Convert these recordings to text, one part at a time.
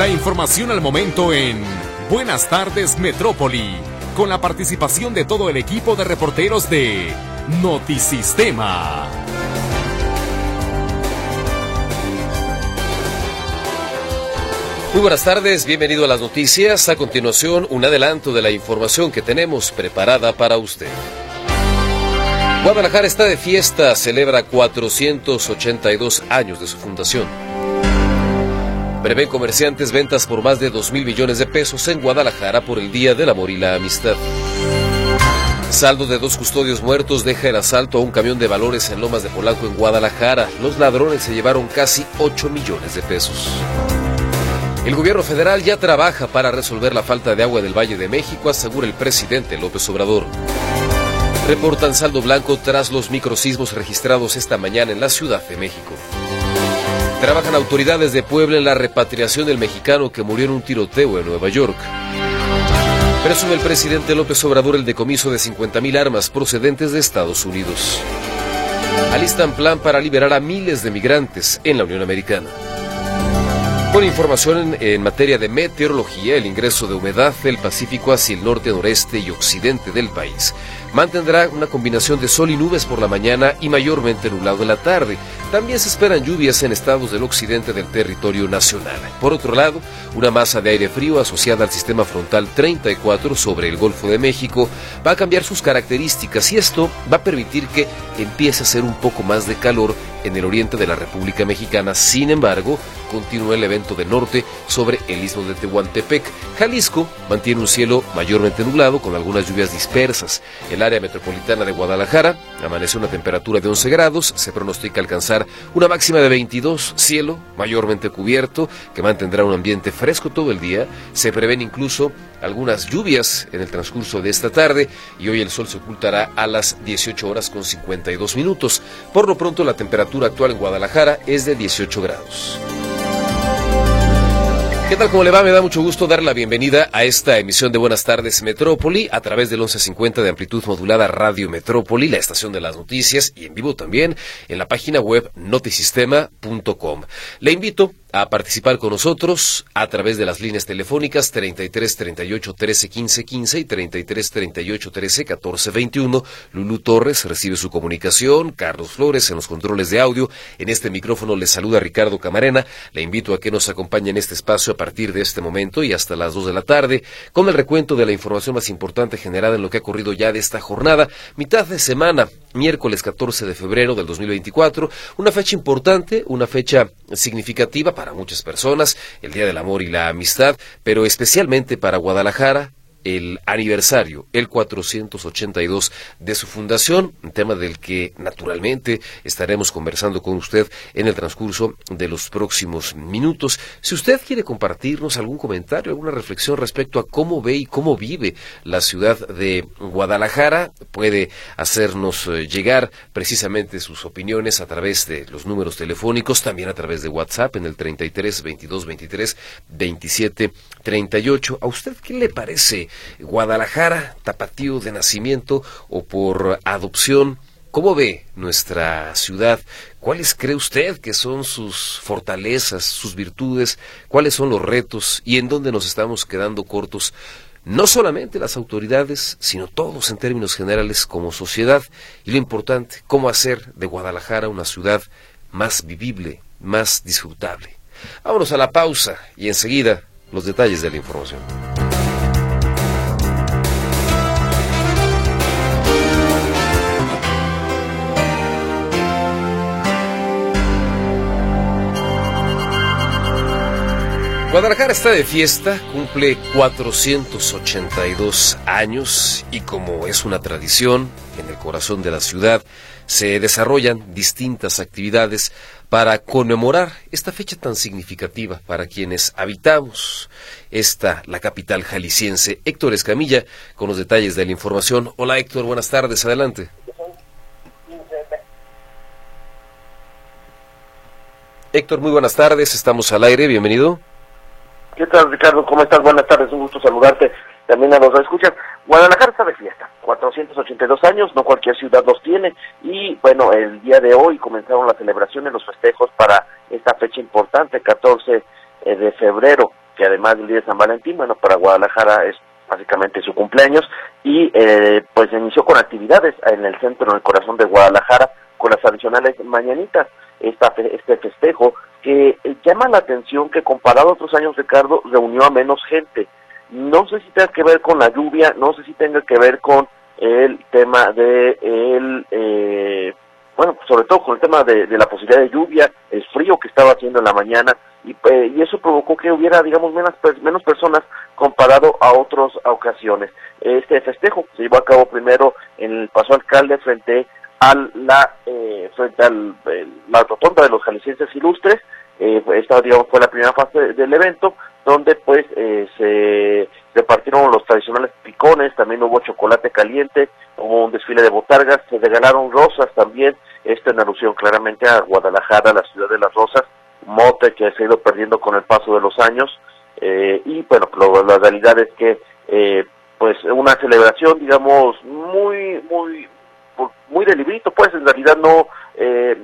La información al momento en Buenas tardes Metrópoli, con la participación de todo el equipo de reporteros de Notisistema. Muy buenas tardes, bienvenido a las noticias. A continuación, un adelanto de la información que tenemos preparada para usted. Guadalajara está de fiesta, celebra 482 años de su fundación. Prevén comerciantes ventas por más de 2 mil millones de pesos en Guadalajara por el Día del Amor y la Amistad. Saldo de dos custodios muertos deja el asalto a un camión de valores en Lomas de Polanco en Guadalajara. Los ladrones se llevaron casi 8 millones de pesos. El gobierno federal ya trabaja para resolver la falta de agua del Valle de México, asegura el presidente López Obrador. Reportan saldo blanco tras los microsismos registrados esta mañana en la Ciudad de México. Trabajan autoridades de Puebla en la repatriación del mexicano que murió en un tiroteo en Nueva York. Presume el presidente López Obrador el decomiso de 50.000 armas procedentes de Estados Unidos. Alistan plan para liberar a miles de migrantes en la Unión Americana. Con información en, en, materia de meteorología, el ingreso de humedad del Pacífico hacia el norte, noreste y occidente del país mantendrá una combinación de sol y nubes por la mañana y mayormente nublado en la tarde. También se esperan lluvias en estados del occidente del territorio nacional. Por otro lado, una masa de aire frío asociada al sistema frontal 34 sobre el Golfo de México va a cambiar sus características y esto va a permitir que empiece a hacer un poco más de calor en el oriente de la República Mexicana. Sin embargo, continúa el evento de norte sobre el istmo de Tehuantepec. Jalisco mantiene un cielo mayormente nublado con algunas lluvias dispersas. El área metropolitana de Guadalajara amanece una temperatura de 11 grados, se pronostica alcanzar una máxima de 22, cielo mayormente cubierto que mantendrá un ambiente fresco todo el día. Se prevén incluso algunas lluvias en el transcurso de esta tarde y hoy el sol se ocultará a las 18 horas con 52 minutos. Por lo pronto la temperatura actual en Guadalajara es de 18 grados. ¿Qué tal? ¿Cómo le va? Me da mucho gusto dar la bienvenida a esta emisión de Buenas tardes Metrópoli a través del 1150 de amplitud modulada Radio Metrópoli, la estación de las noticias y en vivo también en la página web notisistema.com. Le invito a participar con nosotros a través de las líneas telefónicas 33 38 13 15 15 y 33 38 13 14 21. Lulu Torres recibe su comunicación, Carlos Flores en los controles de audio. En este micrófono le saluda Ricardo Camarena. Le invito a que nos acompañe en este espacio a partir de este momento y hasta las 2 de la tarde con el recuento de la información más importante generada en lo que ha ocurrido ya de esta jornada, mitad de semana, miércoles 14 de febrero del 2024, una fecha importante, una fecha significativa para muchas personas, el Día del Amor y la Amistad, pero especialmente para Guadalajara, el aniversario, el 482 de su fundación, un tema del que naturalmente estaremos conversando con usted en el transcurso de los próximos minutos. Si usted quiere compartirnos algún comentario, alguna reflexión respecto a cómo ve y cómo vive la ciudad de Guadalajara, puede hacernos eh, llegar precisamente sus opiniones a través de los números telefónicos, también a través de WhatsApp en el 33 22 23 27 38. ¿A usted qué le parece? Guadalajara, tapatío de nacimiento o por adopción. ¿Cómo ve nuestra ciudad? ¿Cuáles cree usted que son sus fortalezas, sus virtudes? ¿Cuáles son los retos y en dónde nos estamos quedando cortos? No solamente las autoridades, sino todos en términos generales como sociedad. Y lo importante, cómo hacer de Guadalajara una ciudad más vivible, más disfrutable. Vámonos a la pausa y enseguida los detalles de la información. Guadalajara está de fiesta, cumple 482 años y como es una tradición, en el corazón de la ciudad se desarrollan distintas actividades para conmemorar esta fecha tan significativa para quienes habitamos esta, la capital jalisciense. Héctor Escamilla, con los detalles de la información. Hola Héctor, buenas tardes, adelante. Héctor, muy buenas tardes, estamos al aire, bienvenido. ¿Qué tal, Ricardo? ¿Cómo estás? Buenas tardes, un gusto saludarte. También a los escuchas. Guadalajara está de fiesta, 482 años, no cualquier ciudad los tiene. Y bueno, el día de hoy comenzaron las celebraciones, los festejos para esta fecha importante, 14 eh, de febrero, que además del día de San Valentín, bueno, para Guadalajara es básicamente su cumpleaños, y eh, pues inició con actividades en el centro, en el corazón de Guadalajara, con las tradicionales mañanitas, esta, este festejo que llama la atención que comparado a otros años, Ricardo, reunió a menos gente. No sé si tenga que ver con la lluvia, no sé si tenga que ver con el tema de el eh, bueno, sobre todo con el tema de, la posibilidad de lluvia, el frío que estaba haciendo en la mañana, y, eh, eso provocó que hubiera, digamos, menos, menos personas comparado a otras ocasiones. Este festejo se llevó a cabo primero en el Paso Alcalde frente a la, eh, frente al la rotonda de los jaliscienses ilustres, eh, esta digamos fue la primera fase del evento donde pues eh, se repartieron los tradicionales picones, también hubo chocolate caliente, hubo un desfile de botargas, se regalaron rosas también, esto en alusión claramente a Guadalajara, la ciudad de las rosas, mote que se ha ido perdiendo con el paso de los años, eh, y bueno, la realidad es que eh, pues una celebración digamos muy, muy, muy de librito, pues en realidad no eh,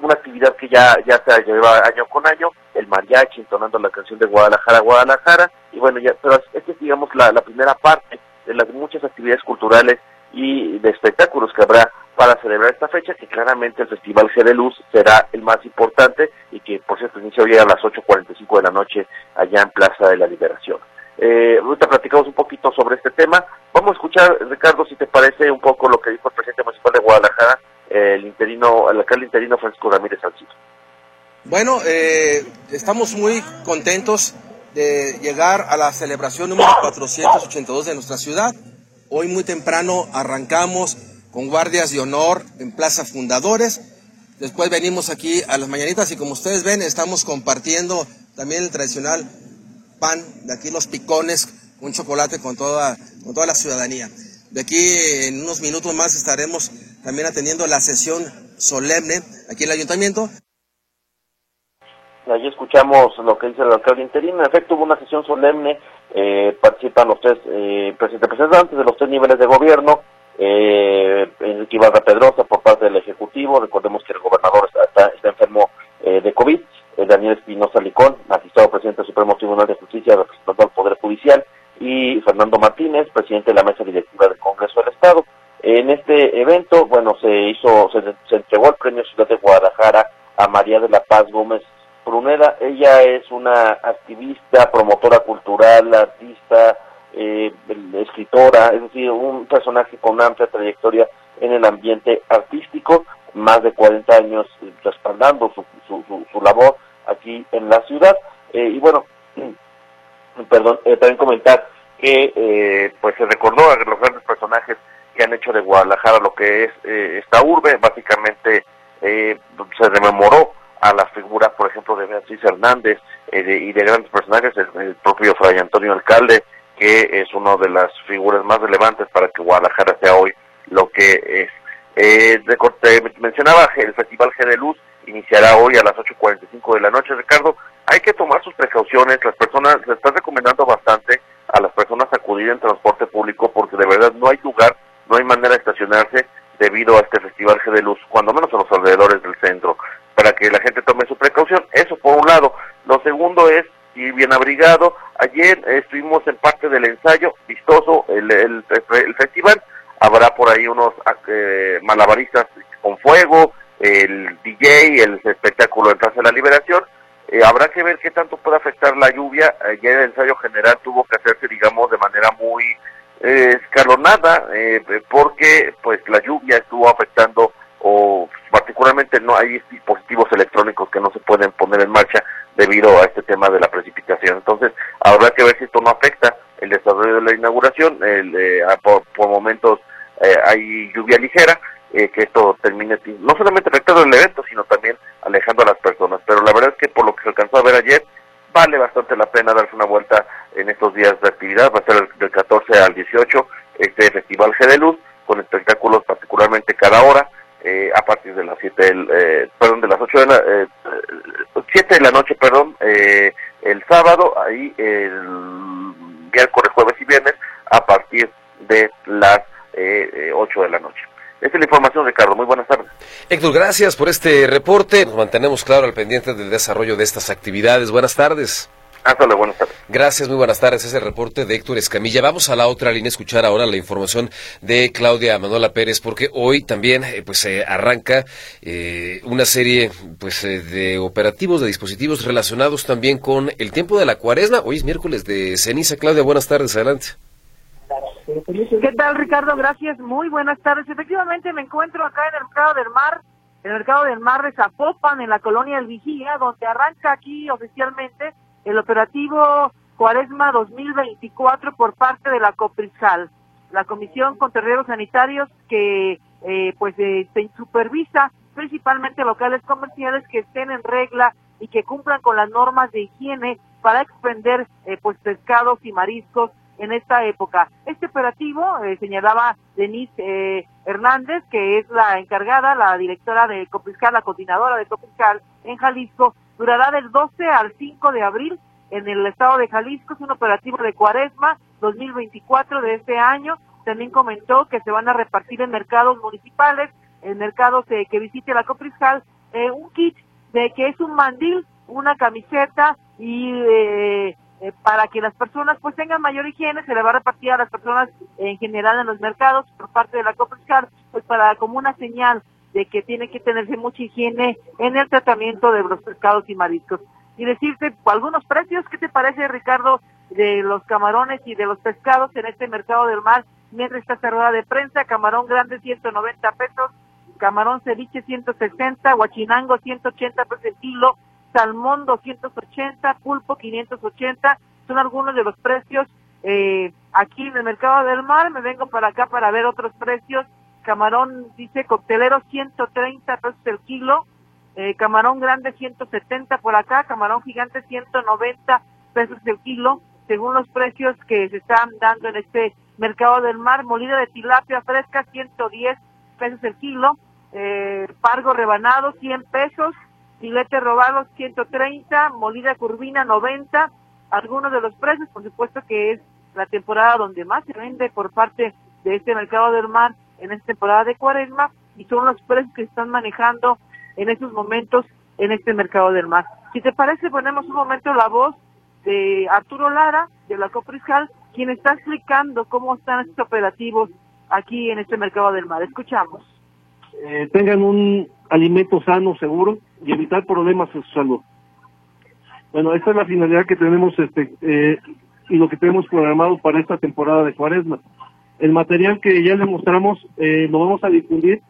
una actividad que ya ya se lleva año con año, el mariachi entonando la canción de Guadalajara, Guadalajara, y bueno, ya, pero esta es digamos la, la primera parte de las muchas actividades culturales y de espectáculos que habrá para celebrar esta fecha, que claramente el Festival G de Luz será el más importante y que por cierto inicia hoy a las 8.45 de la noche allá en Plaza de la Liberación. Eh, ahorita platicamos un poquito sobre este tema. Vamos a escuchar, Ricardo, si te parece un poco lo que dijo el presidente municipal de Guadalajara, el interino, el alcalde interino Francisco Ramírez Salcido. Bueno, eh, estamos muy contentos de llegar a la celebración número 482 de nuestra ciudad. Hoy muy temprano arrancamos con guardias de honor en Plaza Fundadores. Después venimos aquí a las mañanitas y como ustedes ven estamos compartiendo también el tradicional pan, de aquí los picones, un chocolate con toda, con toda la ciudadanía. De aquí en unos minutos más estaremos también atendiendo la sesión solemne aquí en el ayuntamiento. Allí escuchamos lo que dice el alcalde interino. En efecto, hubo una sesión solemne. Eh, participan los tres eh, representantes de los tres niveles de gobierno. Eh, Enrique Ibarra Pedrosa por parte del Ejecutivo. Recordemos que el gobernador está, está enfermo eh, de COVID. Daniel Espinosa Licón, magistrado presidente del Supremo Tribunal de Justicia, representante del Poder Judicial, y Fernando Martínez, presidente de la mesa directiva del Congreso del Estado. En este evento, bueno, se hizo, se, entregó el premio Ciudad de Guadalajara a María de la Paz Gómez Pruneda. Ella es una activista, promotora cultural, artista, eh, escritora, es decir, un personaje con amplia trayectoria en el ambiente artístico, más de 40 años respaldando su, su, su labor aquí en la ciudad. Eh, y bueno, perdón, eh, también comentar que eh, pues se recordó a los grandes personajes que han hecho de Guadalajara lo que es esta urbe, básicamente se rememoró a las figuras, por ejemplo, de Beatriz Hernández y de grandes personajes, el, propio Fray Antonio Alcalde, que es una de las figuras más relevantes para que Guadalajara sea hoy lo que es. Eh, mencionaba el Festival G de Luz, iniciará hoy a las 8.45 de la noche, Ricardo. Hay que tomar sus precauciones, las personas, se está recomendando bastante a las personas acudir en transporte público porque de verdad no hay lugar, no hay manera de estacionarse debido a este Festival G de Luz, cuando menos en los alrededores del centro, para que la gente tome su precaución. Eso por un lado. Lo segundo es ir bien abrigado. Ayer estuvimos en parte del ensayo, vistoso el, el, el festival. Habrá por ahí unos eh, malabaristas con fuego, el DJ, el espectáculo en Plaza de la Liberación. Eh, habrá que ver qué tanto puede afectar la lluvia. Ayer el ensayo general tuvo que hacerse, digamos, de manera muy eh, escalonada, eh, porque pues la lluvia estuvo afectando o particularmente no hay dispositivos electrónicos que no se pueden poner en marcha debido a este tema de la precipitación. Entonces, habrá que ver si esto no afecta el desarrollo de la inauguración. El, por, por, momentos hay lluvia ligera, eh, que esto termine no solamente afectando el evento, sino también alejando a las personas. Pero la verdad es que por lo que se alcanzó a ver ayer, vale bastante la pena darse una vuelta en estos días de actividad. Va a ser del 14 al 18 este Festival G de Luz, con espectáculos particularmente cada hora. Eh, a partir de las 7 del, eh, perdón, de las 8 de la, eh, 7 de la noche, perdón, eh, el sábado, ahí el miércoles, jueves y viernes, a partir de las eh, 8 de la noche. Esta es la información, Ricardo. Muy buenas tardes. Héctor, gracias por este reporte. Nos mantenemos, claro, al pendiente del desarrollo de estas actividades. Buenas tardes. Hasta luego, buenas tardes. Gracias, muy buenas tardes. Ese reporte de Héctor Escamilla. Vamos a la otra línea a escuchar ahora la información de Claudia Manuela Pérez, porque hoy también eh, pues se arranca eh, una serie pues eh, de operativos, de dispositivos relacionados también con el tiempo de la cuaresma. Hoy es miércoles de ceniza. Claudia, buenas tardes, adelante. ¿Qué tal, Ricardo? Gracias. Muy buenas tardes. Efectivamente, me encuentro acá en el Mercado del Mar, en el Mercado del Mar de Zapopan, en la colonia El Vigía, donde arranca aquí oficialmente el operativo Cuaresma 2024 por parte de la Coprisal, la Comisión con Terreros Sanitarios que eh, pues eh, supervisa principalmente locales comerciales que estén en regla y que cumplan con las normas de higiene para expender eh, pues pescados y mariscos en esta época. Este operativo, eh, señalaba Denise eh, Hernández, que es la encargada, la directora de Copriscal, la coordinadora de Copriscal en Jalisco, durará del 12 al 5 de abril en el estado de Jalisco. Es un operativo de cuaresma 2024 de este año. También comentó que se van a repartir en mercados municipales, en mercados eh, que visite la Copriscal, un kit de que es un mandil, una camiseta y eh, eh, para que las personas pues tengan mayor higiene, se le va a repartir a las personas en general en los mercados por parte de la Copriscar, pues para como una señal de que tiene que tenerse mucha higiene en el tratamiento de los pescados y mariscos. Y decirte algunos precios, ¿qué te parece Ricardo de los camarones y de los pescados en este mercado del mar? Mientras esta rueda de prensa, camarón grande 190 pesos, camarón ceviche 160, guachinango 180 pesos el kilo, salmón 280, pulpo 580, son algunos de los precios eh, aquí en el mercado del mar. Me vengo para acá para ver otros precios. Camarón, dice coctelero 130 pesos el kilo, eh, camarón grande 170 por acá, camarón gigante 190 pesos el kilo, según los precios que se están dando en este mercado del mar. Molida de tilapia fresca 110 pesos el kilo, eh, pargo rebanado 100 pesos, filete robado 130, molida curvina 90, algunos de los precios, por supuesto que es la temporada donde más se vende por parte de este mercado del mar en esta temporada de cuaresma y son los precios que están manejando en estos momentos en este mercado del mar. Si te parece, ponemos un momento la voz de Arturo Lara, de la Copriscal, quien está explicando cómo están estos operativos aquí en este mercado del mar. Escuchamos. Eh, tengan un alimento sano, seguro y evitar problemas en su salud. Bueno, esta es la finalidad que tenemos este eh, y lo que tenemos programado para esta temporada de cuaresma. El material que ya les mostramos eh, lo vamos a difundir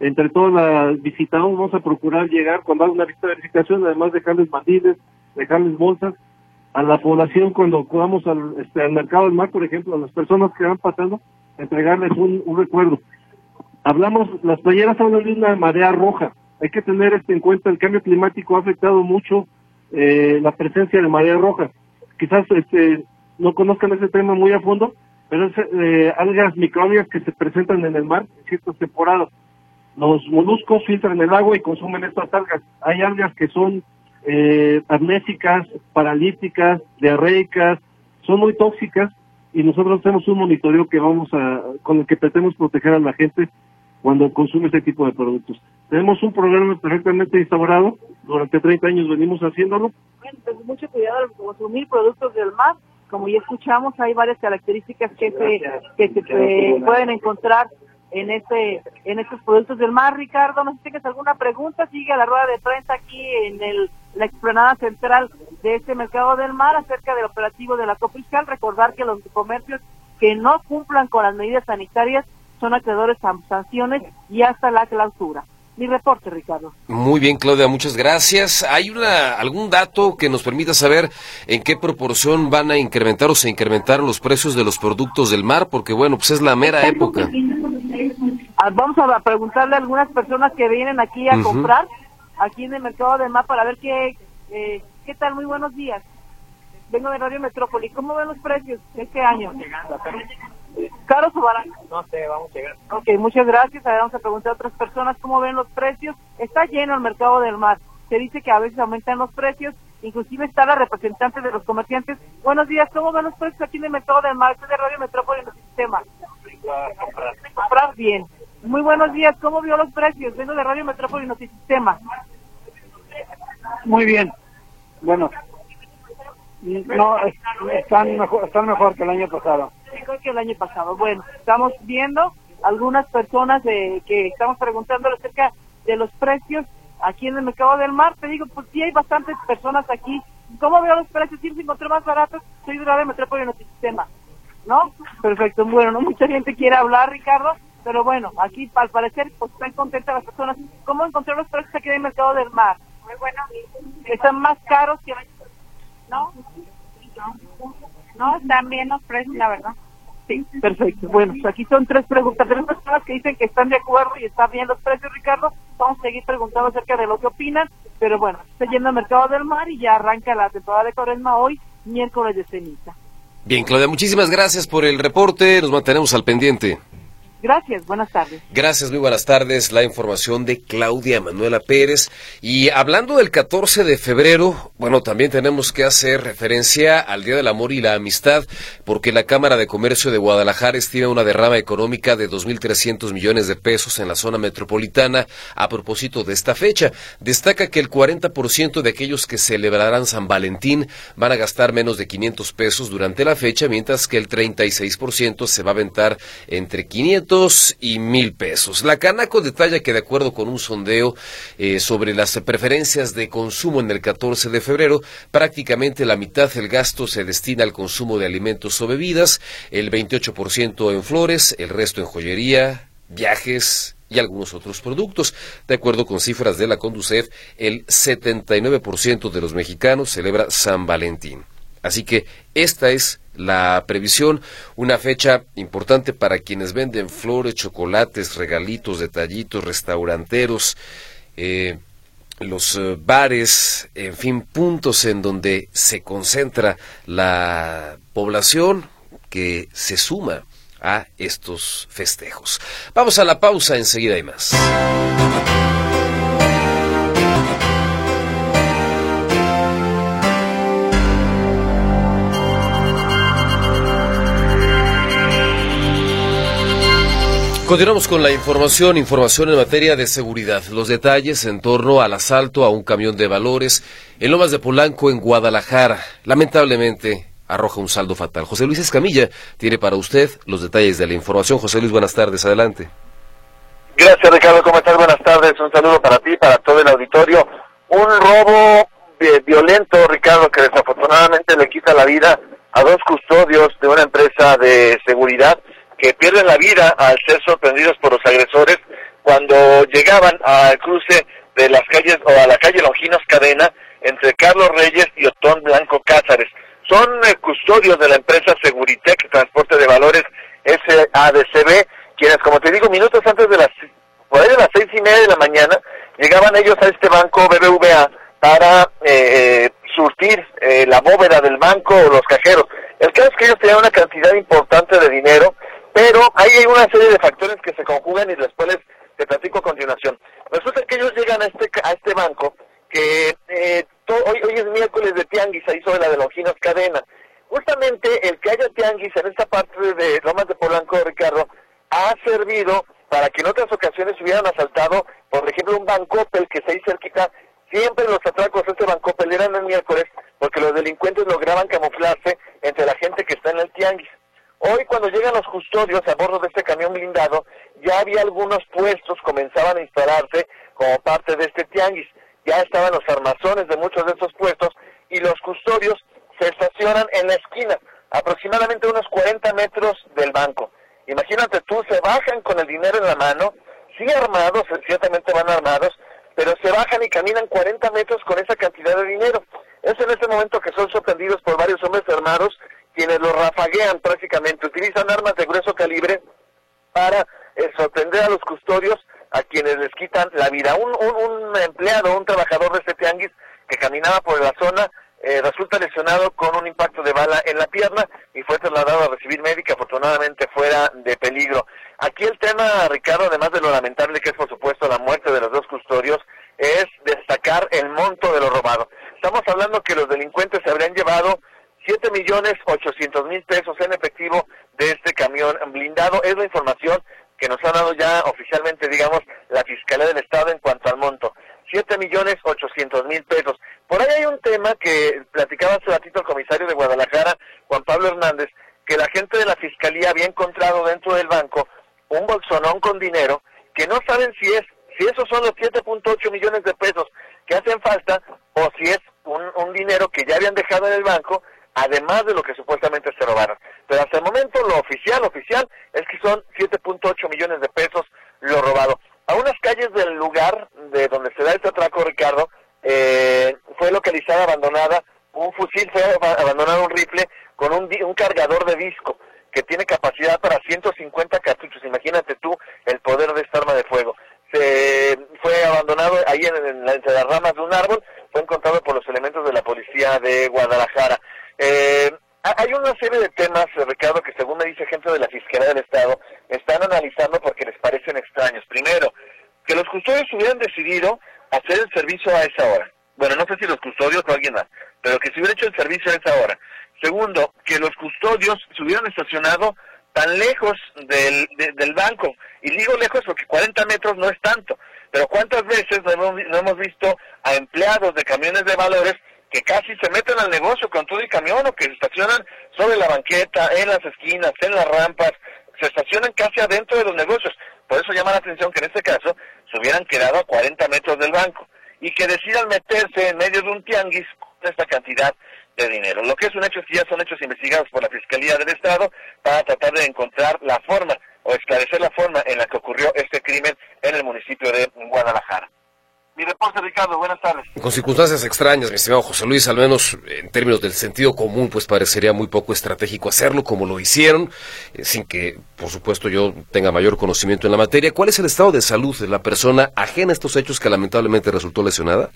entre todas las visitados, vamos a procurar llegar cuando haga una visita de verificación, además de dejarles mandiles, dejarles bolsas, a la población cuando acudamos al, este, al mercado del mar, por ejemplo, a las personas que van pasando, entregarles un, un recuerdo hablamos, las playeras hablan de una marea roja. Hay que tener este en cuenta, el cambio climático ha afectado mucho eh, la presencia de marea roja. Quizás este, no conozcan ese tema muy a fondo, pero es eh, algas microbias que se presentan en el mar en ciertas temporadas. Los moluscos filtran el agua y consumen estas algas. Hay algas que son eh, amnésicas, paralíticas, diarreicas, son muy tóxicas y nosotros hacemos un monitoreo que vamos a, con el que pretendemos proteger a la gente cuando consume este tipo de productos. Tenemos un programa perfectamente instaurado, durante 30 años venimos haciéndolo. Bueno, pues mucho cuidado al consumir productos del mar, como ya escuchamos, hay varias características que se, que se pueden encontrar en este en estos productos del mar. Ricardo, no sé si tienes alguna pregunta, sigue la rueda de prensa aquí en el, la explanada central de este mercado del mar acerca del operativo de la Copriscal. Recordar que los comercios que no cumplan con las medidas sanitarias son acreedores a sanciones y hasta la clausura. Mi reporte, Ricardo. Muy bien, Claudia, muchas gracias. ¿Hay una, algún dato que nos permita saber en qué proporción van a incrementar o se incrementaron los precios de los productos del mar? Porque, bueno, pues es la mera época. Ah, vamos a preguntarle a algunas personas que vienen aquí a comprar, aquí en el mercado del mar, para ver qué, eh, qué tal. Muy buenos días. Vengo de Radio Metrópoli. ¿Cómo ven los precios este año? ¿Caros o baratos? No sé, vamos a llegar. Ok, muchas gracias. Ahora vamos a preguntar a otras personas cómo ven los precios. Está lleno el mercado del mar. Se dice que a veces aumentan los precios. Inclusive está la representante de los comerciantes. Buenos días, ¿cómo ven los precios aquí en el mercado del mar? Soy de Radio Metrópoli en el sistema. Comprar. Comprar bien. Muy buenos días, ¿cómo vio los precios? Vengo de Radio Metrópoli Notisistema. Muy bien. Bueno, No, están mejor, están mejor que el año pasado. Que el año pasado. Bueno, estamos viendo algunas personas de, que estamos preguntando acerca de los precios aquí en el mercado del mar. Te digo, pues sí hay bastantes personas aquí. ¿Cómo veo los precios? Si los encontré más baratos, soy de la Metrópoli en sistema. ¿No? Perfecto. Bueno, no mucha gente quiere hablar, Ricardo, pero bueno, aquí al parecer pues están contentas las personas. ¿Cómo encontrar los precios aquí en el mercado del mar? Muy bueno. Están más caros que el año ¿no? No, están bien los precios, la verdad. Sí. Perfecto. Bueno, pues aquí son tres preguntas. Tres personas que dicen que están de acuerdo y están bien los precios, Ricardo. Vamos a seguir preguntando acerca de lo que opinan. Pero bueno, está yendo al mercado del mar y ya arranca la temporada de Coresma hoy, miércoles de ceniza. Bien, Claudia, muchísimas gracias por el reporte. Nos mantenemos al pendiente. Gracias, buenas tardes. Gracias, muy buenas tardes. La información de Claudia Manuela Pérez. Y hablando del 14 de febrero, bueno, también tenemos que hacer referencia al Día del Amor y la Amistad, porque la Cámara de Comercio de Guadalajara estima una derrama económica de 2.300 millones de pesos en la zona metropolitana a propósito de esta fecha. Destaca que el 40% de aquellos que celebrarán San Valentín van a gastar menos de 500 pesos durante la fecha, mientras que el 36% se va a aventar entre 500 y mil pesos. La Canaco detalla que de acuerdo con un sondeo eh, sobre las preferencias de consumo en el 14 de febrero, prácticamente la mitad del gasto se destina al consumo de alimentos o bebidas, el 28% en flores, el resto en joyería, viajes y algunos otros productos. De acuerdo con cifras de la Conducef, el 79% de los mexicanos celebra San Valentín. Así que esta es la previsión, una fecha importante para quienes venden flores, chocolates, regalitos, detallitos, restauranteros, eh, los eh, bares, en fin, puntos en donde se concentra la población que se suma a estos festejos. Vamos a la pausa, enseguida hay más. Continuamos con la información, información en materia de seguridad. Los detalles en torno al asalto a un camión de valores en Lomas de Polanco, en Guadalajara. Lamentablemente, arroja un saldo fatal. José Luis Escamilla tiene para usted los detalles de la información. José Luis, buenas tardes, adelante. Gracias, Ricardo. ¿Cómo estás? Buenas tardes. Un saludo para ti, para todo el auditorio. Un robo violento, Ricardo, que desafortunadamente le quita la vida a dos custodios de una empresa de seguridad que pierden la vida al ser sorprendidos por los agresores cuando llegaban al cruce de las calles o a la calle Longinos Cadena entre Carlos Reyes y Otón Blanco Cázares. Son eh, custodios de la empresa Seguritec Transporte de Valores SADCB, quienes, como te digo, minutos antes de las, por ahí de las seis y media de la mañana, llegaban ellos a este banco BBVA para eh, surtir eh, la bóveda del banco o los cajeros. El caso es que ellos tenían una cantidad importante de dinero pero hay una serie de factores que se conjugan y después les te platico a continuación. Resulta que ellos llegan a este a este banco que eh, hoy, hoy es miércoles de tianguis ahí sobre la de Longinos Cadena. Justamente el que haya tianguis en esta parte de Lomas de Polanco, Ricardo, ha servido para que en otras ocasiones hubieran asaltado, por ejemplo, un Bancopel que se ahí cerquita. Siempre los atracos de este Bancopel eran el miércoles porque los delincuentes lograban camuflarse entre la gente que está en el tianguis. Hoy cuando llegan los custodios a bordo de este camión blindado, ya había algunos puestos, comenzaban a instalarse como parte de este tianguis. Ya estaban los armazones de muchos de estos puestos y los custodios se estacionan en la esquina, aproximadamente unos 40 metros del banco. Imagínate tú, se bajan con el dinero en la mano, sí armados, ciertamente van armados, pero se bajan y caminan 40 metros con esa cantidad de dinero. Es en este momento que son sorprendidos por varios hombres armados quienes lo rafaguean prácticamente, utilizan armas de grueso calibre para eh, sorprender a los custodios a quienes les quitan la vida. Un, un, empleado, un trabajador de este tianguis que caminaba por la zona, eh, resulta lesionado con un impacto de bala en la pierna y fue trasladado a recibir médica, afortunadamente fuera de peligro. Aquí el tema, Ricardo, además de lo lamentable que es por supuesto la muerte de los dos custodios, es destacar el monto de lo robado. Estamos hablando que los delincuentes se habrían llevado 7 millones 800 mil pesos en efectivo de este camión blindado. Es la información que nos ha dado ya oficialmente, digamos, la Fiscalía del Estado en cuanto al monto. 7 millones 800 mil pesos. Por ahí hay un tema que platicaba hace ratito el comisario de Guadalajara, Juan Pablo Hernández, que la gente de la fiscalía había encontrado dentro del banco un bolsonón con dinero que no saben si es si esos son los 7.8 millones de pesos que hacen falta o si es un, un dinero que ya habían dejado en el banco además de lo que supuestamente se robaron. Pero hasta el momento lo oficial, oficial, es que son 7.8 millones de pesos lo robado. A unas calles del lugar de donde se da este atraco, Ricardo, eh, fue localizada abandonada un fusil, fue abandonado un rifle con un, un cargador de disco que tiene capacidad para 150 cartuchos. Imagínate tú el poder de esta arma de fuego. Se fue abandonado ahí en, en, entre las ramas de un árbol, fue encontrado por los elementos de la policía de Guadalajara. Eh, hay una serie de temas, Ricardo, que según me dice gente de la Fiscalía del Estado, están analizando porque les parecen extraños. Primero, que los custodios hubieran decidido hacer el servicio a esa hora. Bueno, no sé si los custodios o alguien más, pero que se hubiera hecho el servicio a esa hora. Segundo, que los custodios se hubieran estacionado tan lejos del, de, del banco. Y digo lejos porque 40 metros no es tanto. Pero ¿cuántas veces no hemos, no hemos visto a empleados de camiones de valores que casi se meten al negocio con todo el camión o que se estacionan sobre la banqueta, en las esquinas, en las rampas, se estacionan casi adentro de los negocios. Por eso llama la atención que en este caso se hubieran quedado a 40 metros del banco y que decidan meterse en medio de un tianguis con esta cantidad de dinero. Lo que es un hecho es que ya son hechos investigados por la Fiscalía del Estado para tratar de encontrar la forma o esclarecer la forma en la que ocurrió este crimen en el municipio de Guadalajara. Mi reporte, Ricardo, buenas tardes. Con circunstancias extrañas, mi estimado José Luis, al menos en términos del sentido común, pues parecería muy poco estratégico hacerlo como lo hicieron, eh, sin que, por supuesto, yo tenga mayor conocimiento en la materia. ¿Cuál es el estado de salud de la persona ajena a estos hechos que lamentablemente resultó lesionada?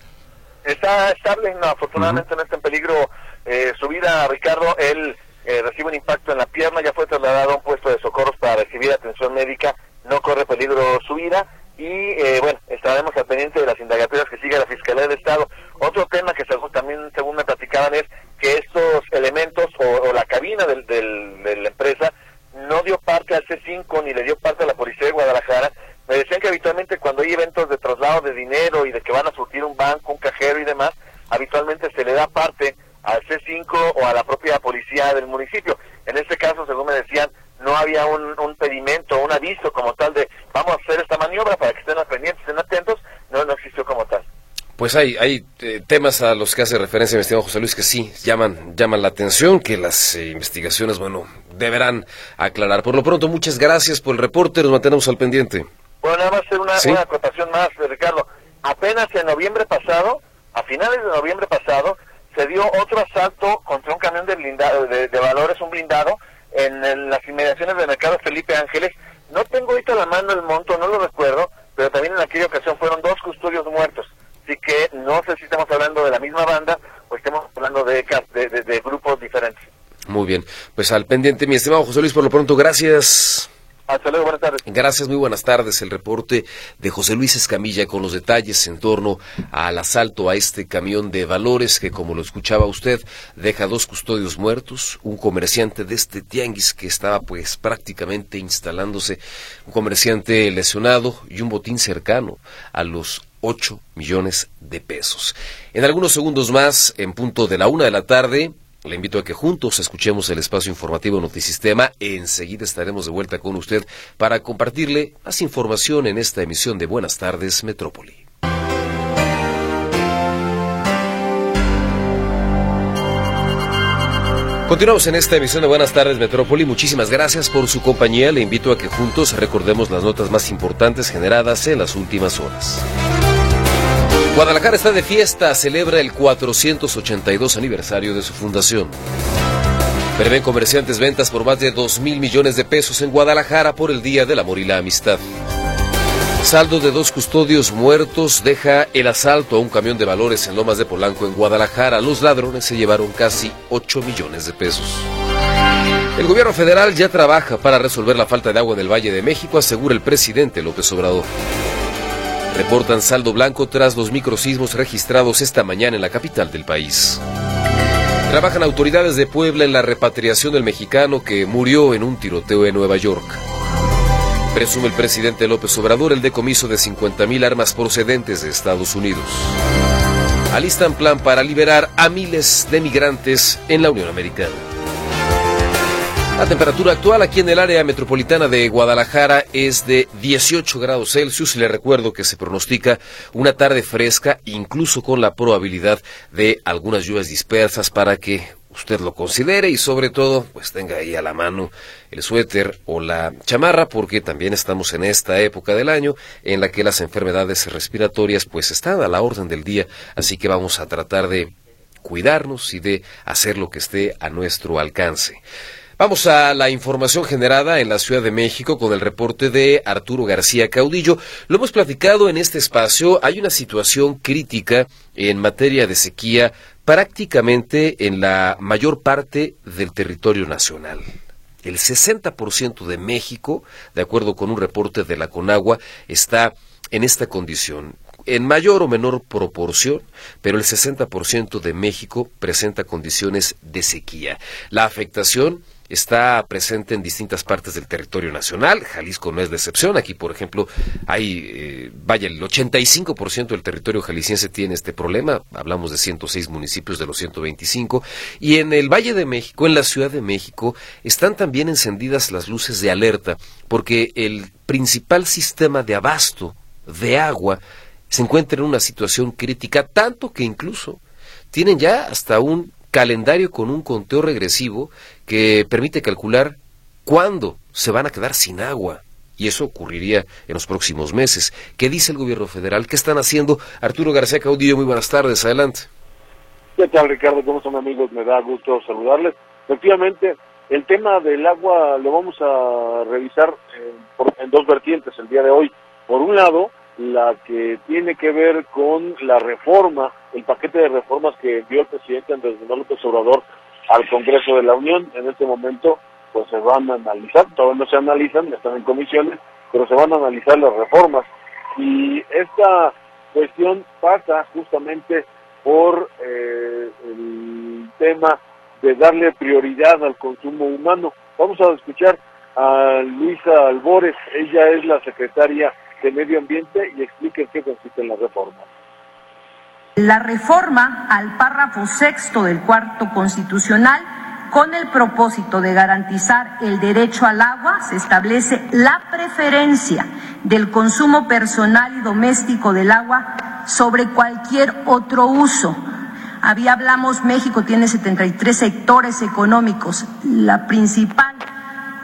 Está estable, no, afortunadamente uh -huh. no está en peligro eh, su vida, Ricardo. Él eh, recibe un impacto en la pierna, ya fue trasladado a un puesto de socorros para recibir atención médica, no corre peligro su vida y eh, bueno, estaremos al pendiente de las indagatorias que sigue la Fiscalía del Estado. Otro tema que según, también según me platicaban es que estos elementos o, o la cabina del, del, de la empresa no dio parte al C5 ni le dio parte a la Policía de Guadalajara. Me decían que habitualmente cuando hay eventos de traslado de dinero y de que van a surtir un banco, un cajero y demás, habitualmente se le da parte al C5 o a la propia policía del municipio. En este caso, según me decían, no había un, un pedimento, un aviso como tal de vamos a hacer esta maniobra para que estén pendientes, estén atentos, no, no existió como tal. Pues hay, hay eh, temas a los que hace referencia mi estimado José Luis que sí llaman, llaman la atención, que las eh, investigaciones, bueno, deberán aclarar. Por lo pronto, muchas gracias por el reporte, nos mantenemos al pendiente. Bueno, nada más hacer una, ¿Sí? una acotación más, Ricardo. Apenas en noviembre pasado, a finales de noviembre pasado, se dio otro asalto contra un camión de, blindado, de, de valores, un blindado, en, las inmediaciones del mercado Felipe Ángeles. No tengo ahorita la mano el monto, no lo recuerdo, pero también en aquella ocasión fueron dos custodios muertos. Así que no sé si estamos hablando de la misma banda o estamos hablando de grupos diferentes. Muy bien, pues al pendiente, mi estimado José Luis, por lo pronto, gracias. Gracias, muy buenas tardes. El reporte de José Luis Escamilla con los detalles en torno al asalto a este camión de valores que, como lo escuchaba usted, deja dos custodios muertos, un comerciante de este tianguis que estaba pues prácticamente instalándose, un comerciante lesionado y un botín cercano a los 8 millones de pesos. En algunos segundos más, en punto de la una de la tarde, le invito a que juntos escuchemos el espacio informativo Notisistema. Enseguida estaremos de vuelta con usted para compartirle más información en esta emisión de Buenas tardes, Metrópoli. Continuamos en esta emisión de Buenas tardes Metrópoli. Muchísimas gracias por su compañía. Le invito a que juntos recordemos las notas más importantes generadas en las últimas horas. Guadalajara está de fiesta, celebra el 482 aniversario de su fundación. Prevén comerciantes ventas por más de 2 mil millones de pesos en Guadalajara por el Día del Amor y la Amistad. Saldo de dos custodios muertos deja el asalto a un camión de valores en Lomas de Polanco en Guadalajara. Los ladrones se llevaron casi 8 millones de pesos. El gobierno federal ya trabaja para resolver la falta de agua en el Valle de México, asegura el presidente López Obrador. Reportan saldo blanco tras los microsismos registrados esta mañana en la capital del país. Trabajan autoridades de Puebla en la repatriación del mexicano que murió en un tiroteo en Nueva York. Presume el presidente López Obrador el decomiso de 50.000 armas procedentes de Estados Unidos. Alistan plan para liberar a miles de migrantes en la Unión Americana. La temperatura actual aquí en el área metropolitana de Guadalajara es de 18 grados Celsius y le recuerdo que se pronostica una tarde fresca, incluso con la probabilidad de algunas lluvias dispersas para que usted lo considere y sobre todo pues tenga ahí a la mano el suéter o la chamarra porque también estamos en esta época del año en la que las enfermedades respiratorias pues están a la orden del día, así que vamos a tratar de cuidarnos y de hacer lo que esté a nuestro alcance. Vamos a la información generada en la Ciudad de México con el reporte de Arturo García Caudillo. Lo hemos platicado en este espacio. Hay una situación crítica en materia de sequía prácticamente en la mayor parte del territorio nacional. El 60% de México, de acuerdo con un reporte de la Conagua, está en esta condición en mayor o menor proporción, pero el 60% de México presenta condiciones de sequía. La afectación está presente en distintas partes del territorio nacional. Jalisco no es de excepción. Aquí, por ejemplo, hay, eh, vaya, el 85% del territorio jalisciense tiene este problema. Hablamos de 106 municipios de los 125. Y en el Valle de México, en la Ciudad de México, están también encendidas las luces de alerta porque el principal sistema de abasto de agua se encuentra en una situación crítica, tanto que incluso tienen ya hasta un calendario con un conteo regresivo que permite calcular cuándo se van a quedar sin agua. Y eso ocurriría en los próximos meses. ¿Qué dice el gobierno federal? ¿Qué están haciendo? Arturo García Caudillo, muy buenas tardes. Adelante. ¿Qué tal, Ricardo? ¿Cómo son, amigos? Me da gusto saludarles. Efectivamente, el tema del agua lo vamos a revisar en, en dos vertientes el día de hoy. Por un lado, la que tiene que ver con la reforma, el paquete de reformas que envió el presidente Andrés Manuel López Obrador al Congreso de la Unión. En este momento, pues se van a analizar, todavía no se analizan, están en comisiones, pero se van a analizar las reformas. Y esta cuestión pasa justamente por eh, el tema de darle prioridad al consumo humano. Vamos a escuchar a Luisa Albores, ella es la secretaria de Medio Ambiente y explique en qué consiste la reforma. La reforma al párrafo sexto del cuarto constitucional con el propósito de garantizar el derecho al agua, se establece la preferencia del consumo personal y doméstico del agua sobre cualquier otro uso. Había hablamos, México tiene 73 sectores económicos. La principal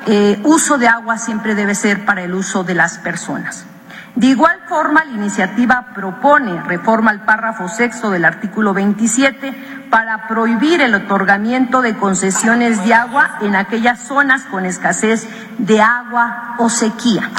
eh, uso de agua siempre debe ser para el uso de las personas. De igual forma, la iniciativa propone reforma al párrafo sexto del artículo 27 para prohibir el otorgamiento de concesiones de agua en aquellas zonas con escasez de agua o sequía.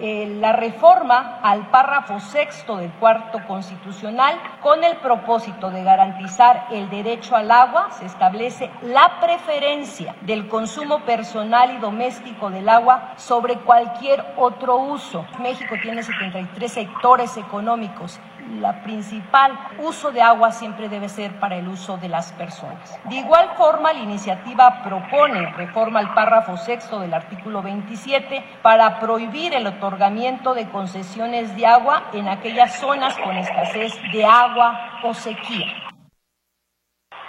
Eh, la reforma al párrafo sexto del cuarto constitucional con el propósito de garantizar el derecho al agua se establece la preferencia del consumo personal y doméstico del agua sobre cualquier otro uso. México tiene 73 sectores económicos la principal uso de agua siempre debe ser para el uso de las personas. De igual forma, la iniciativa propone reforma al párrafo sexto del artículo 27 para prohibir el otorgamiento de concesiones de agua en aquellas zonas con escasez de agua o sequía.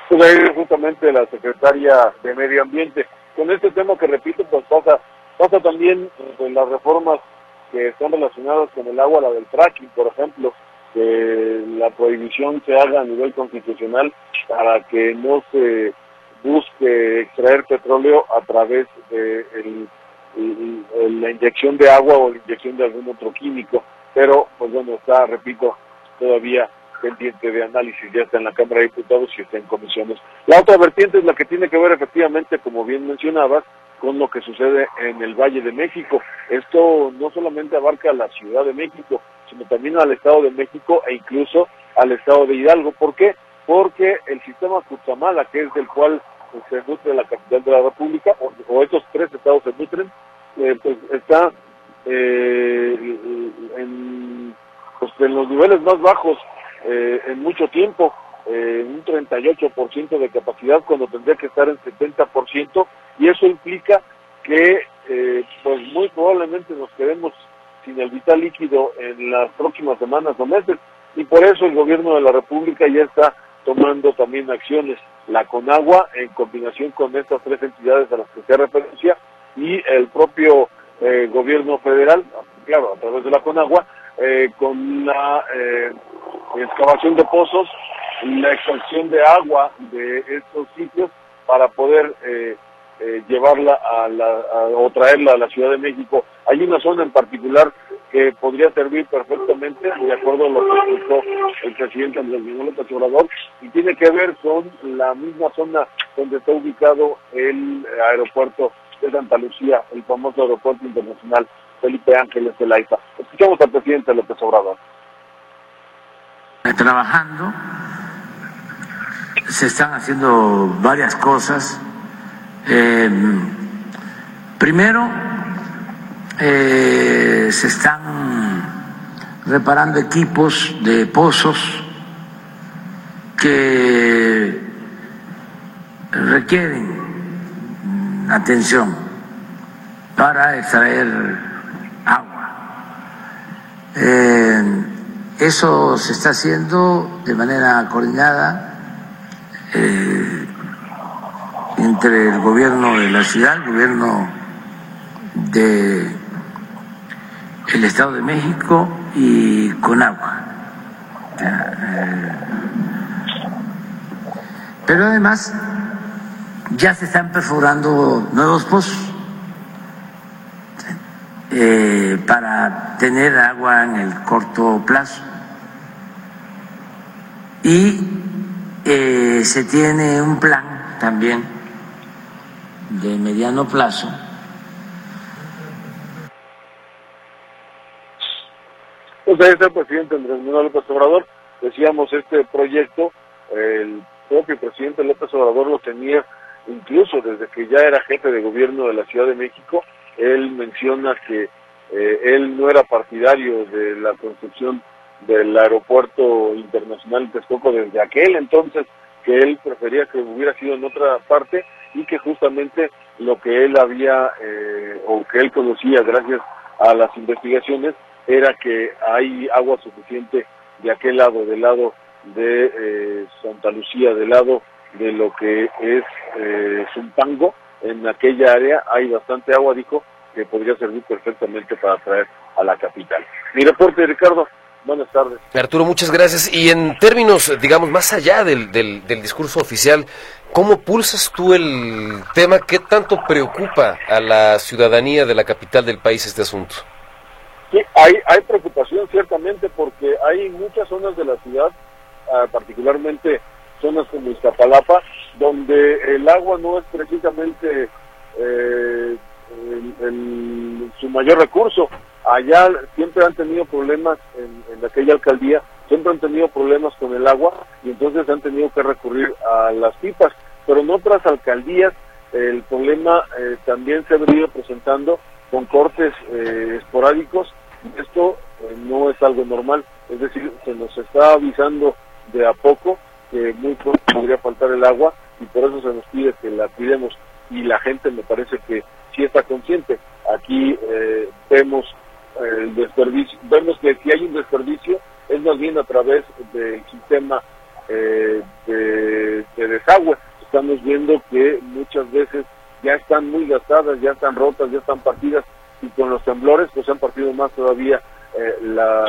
Pues justamente la secretaria de Medio Ambiente. Con este tema que repito, pues pasa, pasa también en las reformas que están relacionadas con el agua, la del fracking, por ejemplo, que la prohibición se haga a nivel constitucional para que no se busque extraer petróleo a través de la inyección de agua o la inyección de algún otro químico, pero pues bueno, está, repito, todavía pendiente de análisis, ya está en la Cámara de Diputados y está en comisiones. La otra vertiente es la que tiene que ver efectivamente, como bien mencionabas, con lo que sucede en el Valle de México. Esto no solamente abarca la Ciudad de México, sino también al Estado de México e incluso al Estado de Hidalgo. ¿Por qué? Porque el sistema Cutzamala, que es del cual se nutre la capital de la República, o, estos tres estados se nutren, eh, pues está eh, en, pues en los niveles más bajos eh, en mucho tiempo, en un 38% de capacidad cuando tendría que estar en 70%, y eso implica que pues muy probablemente nos quedemos sin el vital líquido en las próximas semanas o meses y por eso el gobierno de la República ya está tomando también acciones. La Conagua, en combinación con estas tres entidades a las que se referencia, y el propio eh, gobierno federal, claro, a través de la Conagua, eh, con la eh, excavación de pozos, la extracción de agua de estos sitios para poder llevarla a la, o traerla a la Ciudad de México. Hay una zona en particular que podría servir perfectamente, de acuerdo a lo que explicó el presidente Andrés Manuel López Obrador, y tiene que ver con la misma zona donde está ubicado el aeropuerto de Santa Lucía, el famoso aeropuerto internacional Felipe Ángeles de la Escuchamos al presidente López Obrador. Trabajando, se están haciendo varias cosas. Eh, primero, eh, se están reparando equipos de pozos que requieren atención para extraer agua. Eh, eso se está haciendo de manera coordinada eh, entre el gobierno de la ciudad, el gobierno de el Estado de México y con agua. Eh, pero además ya se están perforando nuevos pozos eh, para tener agua en el corto plazo. Y eh, se tiene un plan también de mediano plazo Pues ahí está el presidente Andrés Manuel López Obrador. Decíamos, este proyecto, el propio presidente López Obrador lo tenía incluso desde que ya era jefe de gobierno de la Ciudad de México. Él menciona que eh, él no era partidario de la construcción del aeropuerto internacional de Texcoco desde aquel entonces, que él prefería que hubiera sido en otra parte y que justamente lo que él había eh, o que él conocía gracias a las investigaciones era que hay agua suficiente de aquel lado, del lado de eh, Santa Lucía, del lado de lo que es eh, Zumpango, en aquella área hay bastante agua, dijo, que podría servir perfectamente para traer a la capital. Mi reporte, Ricardo. Buenas tardes. Arturo, muchas gracias. Y en términos, digamos, más allá del, del, del discurso oficial, ¿cómo pulsas tú el tema? ¿Qué tanto preocupa a la ciudadanía de la capital del país este asunto? Sí, hay, hay preocupación ciertamente porque hay muchas zonas de la ciudad, uh, particularmente zonas como Iztapalapa, donde el agua no es precisamente eh, el, su mayor recurso. Allá siempre han tenido problemas en, aquella alcaldía, siempre han tenido problemas con el agua y entonces han tenido que recurrir a las pipas. Pero en otras alcaldías el problema eh, también se ha venido presentando con cortes eh, esporádicos. Esto eh, no es algo normal, es decir, se nos está avisando de a poco que muy pronto podría faltar el agua y por eso se nos pide que la cuidemos y la gente me parece que sí está consciente. Aquí eh, vemos el desperdicio, vemos que si hay un desperdicio es más bien a través del sistema de, de desagüe. Estamos viendo que muchas veces ya están muy gastadas, ya están rotas, ya están partidas y con los temblores pues han partido más todavía eh, la,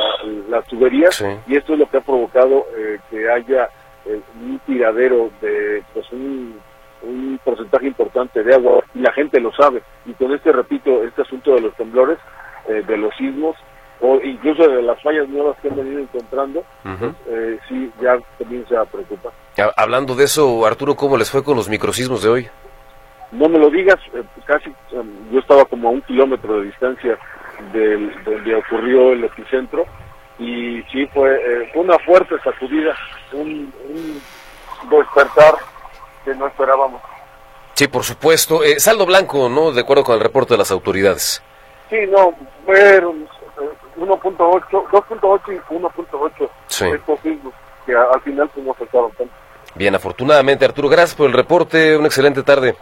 las tuberías sí. y esto es lo que ha provocado eh, que haya eh, un tiradero de pues un, un, porcentaje importante de agua y la gente lo sabe y con este repito este asunto de los temblores eh, de los sismos incluso de las fallas nuevas que han venido encontrando uh -huh. pues, sí ya comienza a preocupar hablando de eso Arturo cómo les fue con los microsismos de hoy no me lo digas, eh, casi um, yo estaba como a un kilómetro de distancia del, donde ocurrió el epicentro y sí fue, eh, fue una fuerte sacudida, un, un, despertar que no esperábamos. Sí, por supuesto. Eh, saldo blanco, ¿no? De acuerdo con el reporte de las autoridades. Sí, no, fueron 1.8, 2.8 y 1.8 sí. estos sismos que al final pues, no afectaron tanto. Bien, afortunadamente, Arturo, gracias por el reporte. Una excelente tarde.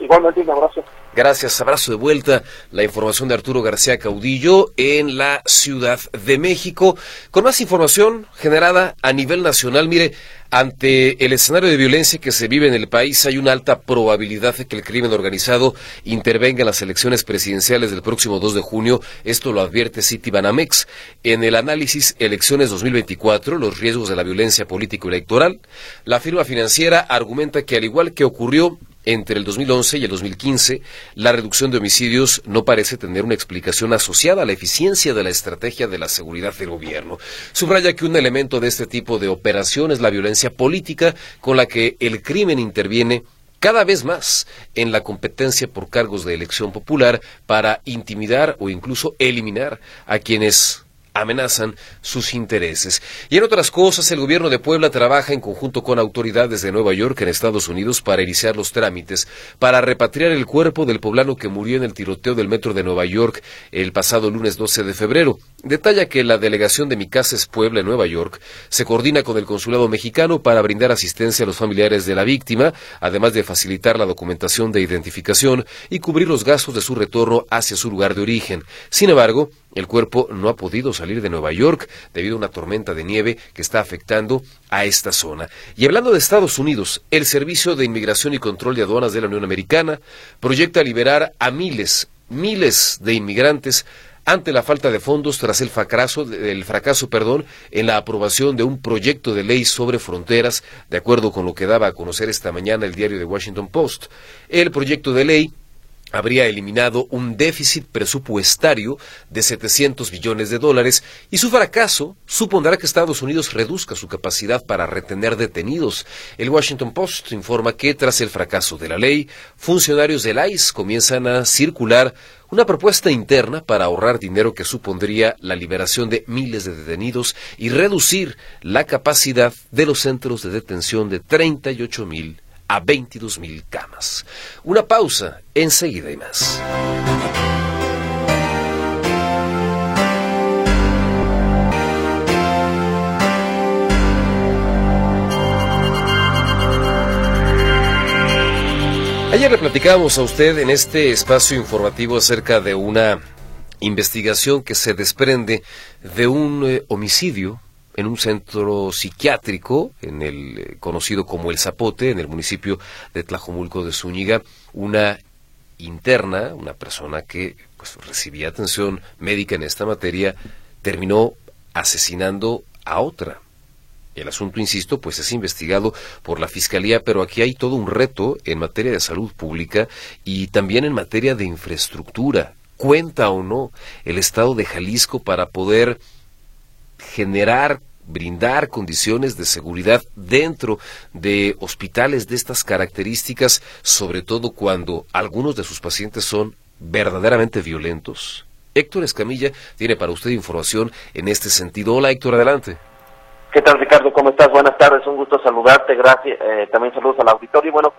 Igualmente, un abrazo. Gracias, abrazo de vuelta. La información de Arturo García Caudillo en la Ciudad de México. Con más información generada a nivel nacional, mire, ante el escenario de violencia que se vive en el país, hay una alta probabilidad de que el crimen organizado intervenga en las elecciones presidenciales del próximo 2 de junio. Esto lo advierte Citibanamex. En el análisis Elecciones 2024, los riesgos de la violencia político-electoral, la firma financiera argumenta que al igual que ocurrió entre el 2011 y el 2015, la reducción de homicidios no parece tener una explicación asociada a la eficiencia de la estrategia de la seguridad del gobierno. Subraya que un elemento de este tipo de operación es la violencia política con la que el crimen interviene cada vez más en la competencia por cargos de elección popular para intimidar o incluso eliminar a quienes amenazan sus intereses. Y en otras cosas, el gobierno de Puebla trabaja en conjunto con autoridades de Nueva York en Estados Unidos para iniciar los trámites para repatriar el cuerpo del poblano que murió en el tiroteo del metro de Nueva York el pasado lunes 12 de febrero. Detalla que la delegación de Mi es Puebla en Nueva York se coordina con el consulado mexicano para brindar asistencia a los familiares de la víctima, además de facilitar la documentación de identificación y cubrir los gastos de su retorno hacia su lugar de origen. Sin embargo, el cuerpo no ha podido salir de Nueva York debido a una tormenta de nieve que está afectando a esta zona. Y hablando de Estados Unidos, el Servicio de Inmigración y Control de Aduanas de la Unión Americana proyecta liberar a miles, miles de inmigrantes ante la falta de fondos tras el fracaso, el fracaso perdón, en la aprobación de un proyecto de ley sobre fronteras, de acuerdo con lo que daba a conocer esta mañana el diario The Washington Post. El proyecto de ley habría eliminado un déficit presupuestario de 700 billones de dólares y su fracaso supondrá que Estados Unidos reduzca su capacidad para retener detenidos. El Washington Post informa que tras el fracaso de la ley, funcionarios del ICE comienzan a circular una propuesta interna para ahorrar dinero que supondría la liberación de miles de detenidos y reducir la capacidad de los centros de detención de 38 mil a 22.000 camas. Una pausa, enseguida y más. Ayer le platicábamos a usted en este espacio informativo acerca de una investigación que se desprende de un eh, homicidio en un centro psiquiátrico, en el eh, conocido como El Zapote, en el municipio de Tlajomulco de Zúñiga, una interna, una persona que pues, recibía atención médica en esta materia, terminó asesinando a otra. El asunto, insisto, pues es investigado por la Fiscalía, pero aquí hay todo un reto en materia de salud pública y también en materia de infraestructura. ¿Cuenta o no el Estado de Jalisco para poder generar brindar condiciones de seguridad dentro de hospitales de estas características, sobre todo cuando algunos de sus pacientes son verdaderamente violentos? Héctor Escamilla tiene para usted información en este sentido. Hola Héctor, adelante. ¿Qué tal Ricardo? ¿Cómo estás? Buenas tardes, un gusto saludarte, gracias. Eh, también saludos al auditorio y bueno,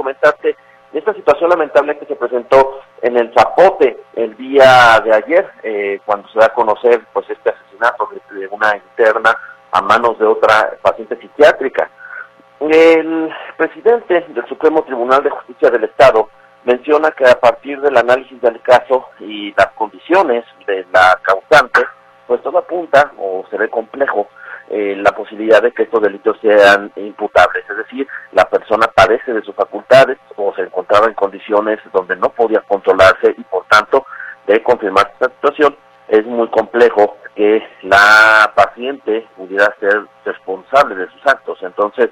esta situación lamentable que se presentó en el Zapote el día de ayer, eh, cuando se da a conocer pues este asesinato de, una interna a manos de otra paciente psiquiátrica. El presidente del Supremo Tribunal de Justicia del Estado menciona que a partir del análisis del caso y las condiciones de la causante, pues todo apunta o se ve complejo eh, la posibilidad de que estos delitos sean imputables. Es decir, la persona padece de sus facultades o se encontraba en condiciones donde no podía controlarse y por tanto, de confirmar esta situación, es muy complejo que la paciente pudiera ser responsable de sus actos. Entonces,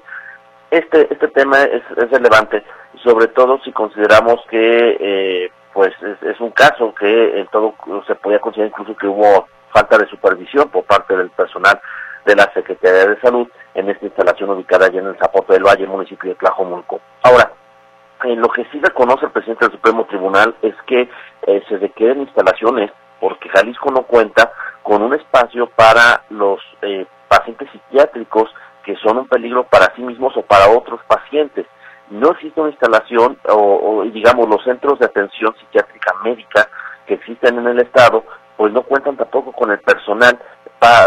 este, este tema es, relevante, sobre todo si consideramos que eh, pues es, es, un caso que en todo se podía considerar incluso que hubo falta de supervisión por parte del personal de la Secretaría de Salud en esta instalación ubicada allá en el Zapote del Valle, municipio de Tlajomulco. Ahora, en lo que sí reconoce el presidente del Supremo Tribunal es que eh, se requieren instalaciones porque Jalisco no cuenta con un espacio para los eh, pacientes psiquiátricos que son un peligro para sí mismos o para otros pacientes. No existe una instalación o, o digamos los centros de atención psiquiátrica médica que existen en el estado, pues no cuentan tampoco con el personal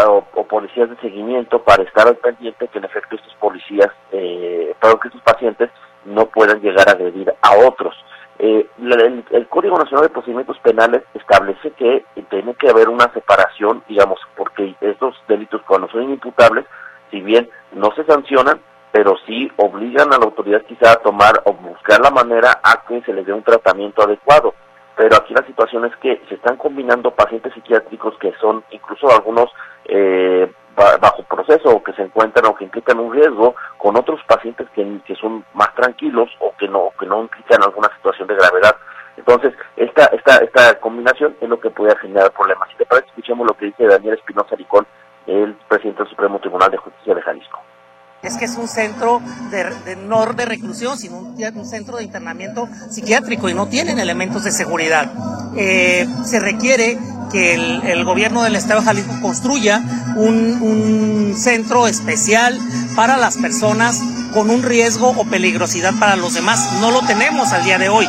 o, policías de seguimiento para estar al pendiente que en efecto estos policías, eh, para que estos pacientes no puedan llegar a agredir a otros. eh, el, el, Código Nacional de Procedimientos Penales establece que tiene que haber una separación, digamos, porque estos delitos cuando son imputables, si bien no se sancionan, pero sí obligan a la autoridad quizá a tomar o buscar la manera a que se les dé un tratamiento adecuado. Pero aquí la situación es que se están combinando pacientes psiquiátricos que son incluso algunos eh, bajo proceso o que se encuentran o que implican un riesgo con otros pacientes que, que son más tranquilos o que no que no implican alguna situación de gravedad. Entonces, esta, esta, esta combinación es lo que puede generar problemas. Si te parece, escuchemos lo que dice Daniel Espinosa Ricón, el presidente del Supremo Tribunal de Justicia de Jalisco es que es un centro de, no de reclusión, sino un, centro de internamiento psiquiátrico y no tienen elementos de seguridad. Eh, se requiere que el, gobierno del Estado de Jalisco construya un, un centro especial para las personas con un riesgo o peligrosidad para los demás. No lo tenemos al día de hoy.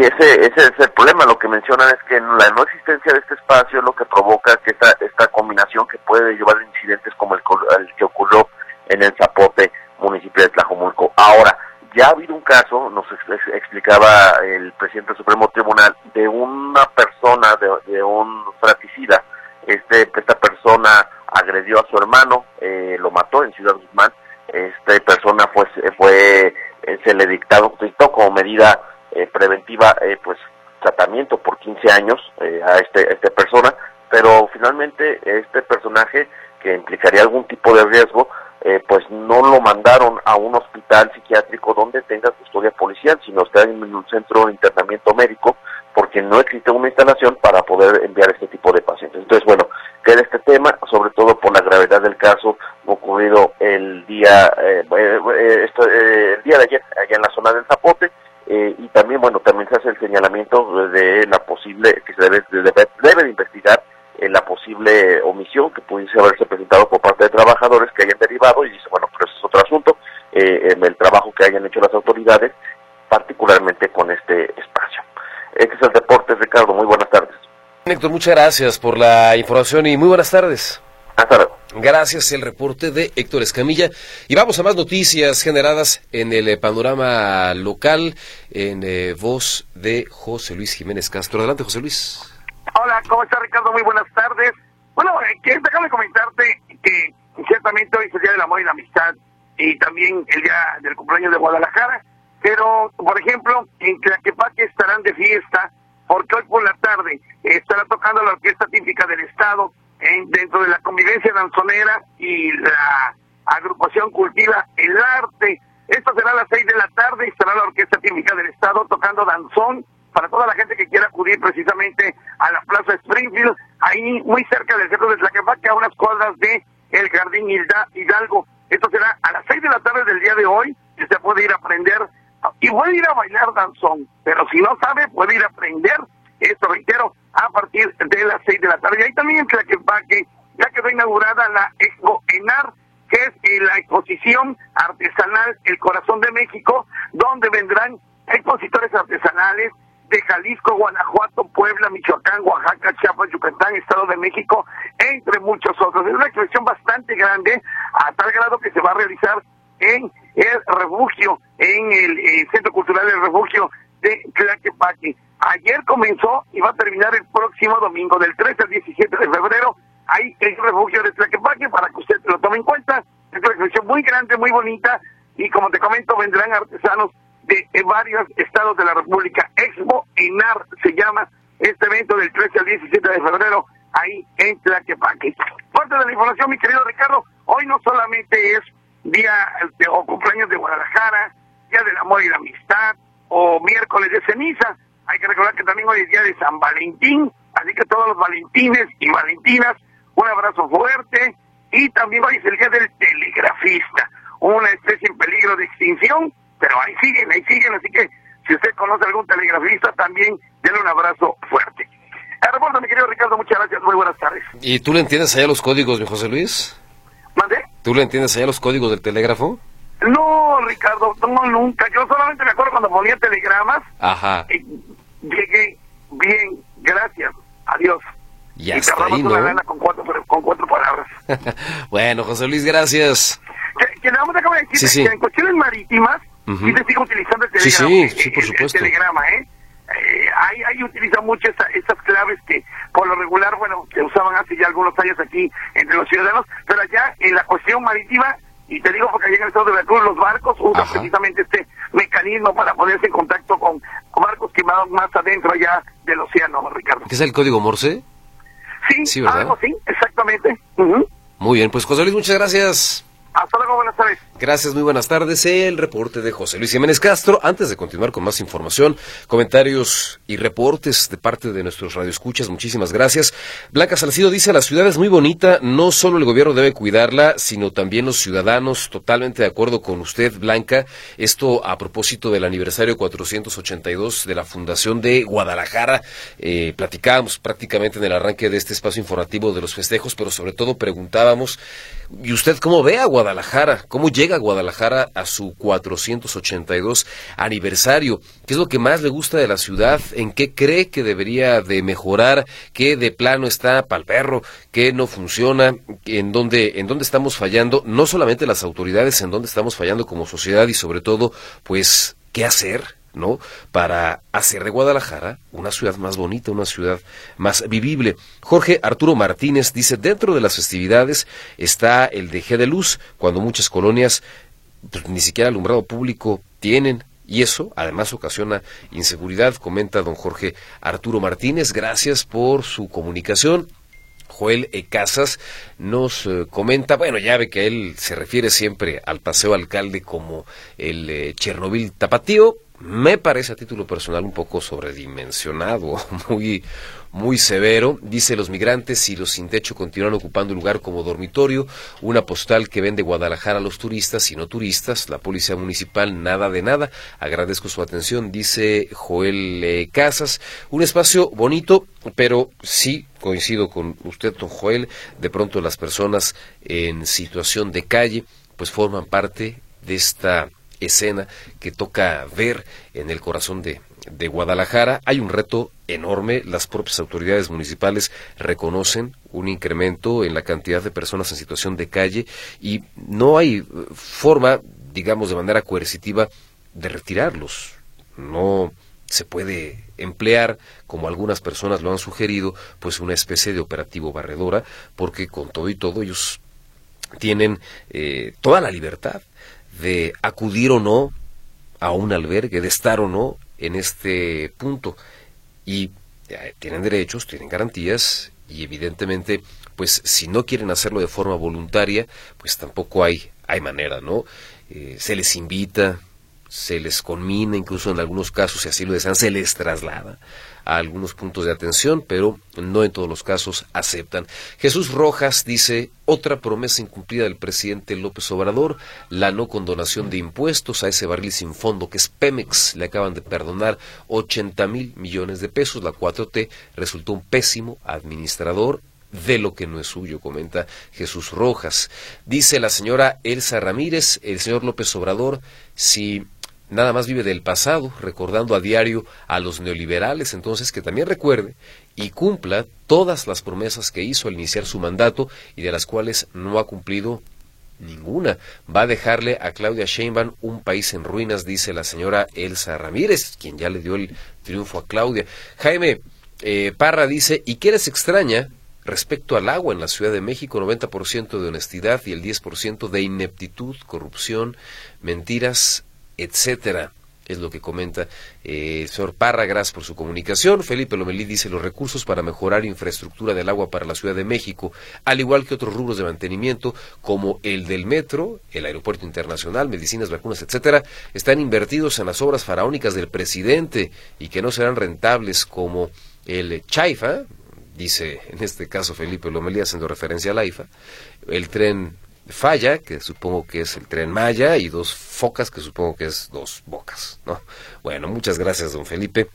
Y, ese, ese es el problema, lo que mencionan es que la no existencia de este espacio es lo que provoca que esta, esta combinación que puede llevar a incidentes como el, que ocurrió en el Zapote, municipio de Tlajomulco. Ahora, ya ha habido un caso, nos explicaba el presidente del Supremo Tribunal, de una persona, de, un fratricida. Este, esta persona agredió a su hermano, eh, lo mató en Ciudad Guzmán. Esta persona fue, fue eh, se le dictó como medida eh, preventiva, eh, pues tratamiento por 15 años eh, a, este, a esta persona, pero finalmente este personaje que implicaría algún tipo de riesgo, pues no lo mandaron a un hospital psiquiátrico donde tenga custodia policial, sino está en un centro de internamiento médico, porque no existe una instalación para poder enviar este tipo de pacientes. Entonces, bueno, queda este tema, sobre todo por la gravedad del caso ocurrido el día, eh, el día de ayer, allá en la zona del Zapote, eh, y también, bueno, también se hace el señalamiento de la posible, que se debe, debe, debe de investigar eh, la posible omisión que pudiese haberse presentado por parte de trabajadores que hayan derivado, y dice, bueno, pero ese es otro asunto, eh, en el trabajo que hayan hecho las autoridades, particularmente con este espacio. Este es el deporte, Ricardo, muy buenas tardes. Héctor, muchas gracias por la información y muy buenas tardes. Hasta luego. Gracias el reporte de Héctor Escamilla. Y vamos a más noticias generadas en el eh, panorama local en eh, voz de José Luis Jiménez Castro. Adelante, José Luis. Hola, ¿cómo está Ricardo? Muy buenas tardes. Bueno, eh, déjame comentarte que ciertamente hoy es el Día del Amor y la Amistad y también el Día del Cumpleaños de Guadalajara, pero, por ejemplo, en Tlaquepaque estarán de fiesta porque hoy por la tarde estará tocando la Orquesta Típica del Estado dentro de la convivencia danzonera y la agrupación cultiva El Arte. Esto será a las seis de la tarde y estará la Orquesta Típica del Estado tocando danzón para toda la gente que quiera acudir precisamente a la Plaza Springfield, ahí muy cerca del centro de Tlaquepaque, a unas cuadras de el Jardín Hidalgo. Esto será a las seis de la tarde del día de hoy, y usted puede ir a aprender y puede ir a bailar danzón, pero si no sabe, puede ir a aprender, esto reitero, a partir de las 6 de la tarde. Y ahí también en Tlaquepaque ya quedó inaugurada la Expo ENAR, que es eh, la exposición artesanal El Corazón de México, donde vendrán expositores artesanales de Jalisco, Guanajuato, Puebla, Michoacán, Oaxaca, Chiapas, Yucatán, Estado de México, entre muchos otros. Es una exposición bastante grande, a tal grado que se va a realizar en el refugio, en el eh, Centro Cultural del Refugio de Tlaquepaque. Ayer comenzó y va a terminar el próximo domingo, del 13 al 17 de febrero. Ahí el refugio de Tlaquepaque para que usted lo tome en cuenta. Es una exposición muy grande, muy bonita. Y como te comento, vendrán artesanos de, varios estados de la República. Expo ENAR se llama este evento del 13 al 17 de febrero ahí en Tlaquepaque. Parte de la información, mi querido Ricardo, hoy no solamente es día o cumpleaños de Guadalajara, día del amor y la amistad, o miércoles de ceniza, hay que recordar que también hoy es día de San Valentín, así que todos los valentines y valentinas, un abrazo fuerte. Y también hoy es el día del telegrafista, una especie en peligro de extinción, pero ahí siguen, ahí siguen, así que si usted conoce algún telegrafista, también denle un abrazo fuerte. Reporta, mi querido Ricardo, muchas gracias, muy buenas tardes. ¿Y tú le entiendes allá los códigos, mi José Luis? ¿Mande? ¿Tú le entiendes allá los códigos del telégrafo? No, Ricardo, no, nunca. Yo solamente me acuerdo cuando ponía telegramas. Ajá. Llegué bien, gracias, adiós. Ya y está ahí, ¿no? Una con, cuatro, con cuatro palabras. bueno, José Luis, gracias. Que, que acabo de decir sí, sí. que en cuestiones marítimas, Sí te sigo utilizando el telegrama. sí, sí, por el- el supuesto. telegrama, ¿eh? Eh, ahí, ahí utiliza mucho esa- esas claves que por lo regular, bueno, se usaban hace ya algunos años aquí entre los ciudadanos, pero allá en la cuestión marítima, y te digo porque allá en el estado de Veracruz los barcos usan precisamente este mecanismo para ponerse en contacto con, barcos que van más adentro allá del océano, Ricardo. ¿Qué es el código Morse? Sí, Sí, ¿verdad? algo así, exactamente. Muy bien, pues José Luis, muchas gracias. Hasta luego, buenas tardes. Gracias, muy buenas tardes. El reporte de José Luis Jiménez Castro. Antes de continuar con más información, comentarios y reportes de parte de nuestros radioescuchas, muchísimas gracias. Blanca Salcido dice, la ciudad es muy bonita, no solo el gobierno debe cuidarla, sino también los ciudadanos. Totalmente de acuerdo con usted, Blanca. Esto a propósito del aniversario 482 de la Fundación de Guadalajara. Eh, platicábamos prácticamente en el arranque de este espacio informativo de los festejos, pero sobre todo preguntábamos, ¿y usted cómo ve a Guadalajara? ¿Cómo llega Guadalajara a su 482 aniversario? ¿Qué es lo que más le gusta de la ciudad? ¿En qué cree que debería de mejorar? ¿Qué de plano está pa'l perro? ¿Qué no funciona? ¿En dónde, en dónde estamos fallando? No solamente las autoridades, en dónde estamos fallando como sociedad y sobre todo, pues, ¿qué hacer? ¿No? Para hacer de Guadalajara una ciudad más bonita, una ciudad más vivible. Jorge Arturo Martínez dice, dentro de las festividades está el de G de Luz, cuando muchas colonias pues, ni siquiera alumbrado público tienen. Y eso además ocasiona inseguridad, comenta don Jorge Arturo Martínez. Gracias por su comunicación. Joel E. Casas nos eh, comenta, bueno, ya ve que él se refiere siempre al paseo alcalde como el eh, Chernobyl tapatío. Me parece a título personal un poco sobredimensionado, muy, muy severo. Dice los migrantes y los sin techo continúan ocupando el lugar como dormitorio. Una postal que vende Guadalajara a los turistas y no turistas. La policía municipal nada de nada. Agradezco su atención, dice Joel eh, Casas. Un espacio bonito, pero sí coincido con usted, don Joel. De pronto las personas en situación de calle, pues forman parte de esta escena que toca ver en el corazón de, Guadalajara. Hay un reto enorme. Las propias autoridades municipales reconocen un incremento en la cantidad de personas en situación de calle y no hay eh, forma, digamos, de manera coercitiva de retirarlos. No se puede emplear, como algunas personas lo han sugerido, pues una especie de operativo barredora, porque con todo y todo ellos tienen eh, toda la libertad de acudir o no a un albergue, de estar o no en este punto. Y eh, tienen derechos, tienen garantías y evidentemente, pues si no quieren hacerlo de forma voluntaria, pues tampoco hay, hay manera, ¿no? Eh, se les invita, se les conmina, incluso en algunos casos, si así lo desean, se les traslada a algunos puntos de atención, pero no en todos los casos aceptan. Jesús Rojas dice, otra promesa incumplida del presidente López Obrador, la no condonación de impuestos a ese barril sin fondo que es Pemex. Le acaban de perdonar 80 mil millones de pesos. La 4T resultó un pésimo administrador de lo que no es suyo, comenta Jesús Rojas. Dice la señora Elsa Ramírez, el señor López Obrador, si nada más vive del pasado, recordando a diario a los neoliberales, entonces que también recuerde y cumpla todas las promesas que hizo al iniciar su mandato y de las cuales no ha cumplido ninguna. Va a dejarle a Claudia Sheinbaum un país en ruinas, dice la señora Elsa Ramírez, quien ya le dio el triunfo a Claudia. Jaime eh, Parra dice, ¿y qué les extraña? Respecto al agua en la Ciudad de México, 90% de honestidad y el 10% de ineptitud, corrupción, mentiras, etcétera. Es lo que comenta eh, el señor Parra, gracias por su comunicación. Felipe Lomelí dice los recursos para mejorar infraestructura del agua para la Ciudad de México, al igual que otros rubros de mantenimiento como el del metro, el aeropuerto internacional, medicinas, vacunas, etcétera, están invertidos en las obras faraónicas del presidente y que no serán rentables como el Chaifa, dice en este caso Felipe Lomelí haciendo referencia al AIFA, el tren falla, que supongo que es el tren Maya, y dos focas, que supongo que es dos bocas, ¿no? Bueno, muchas gracias, don Felipe.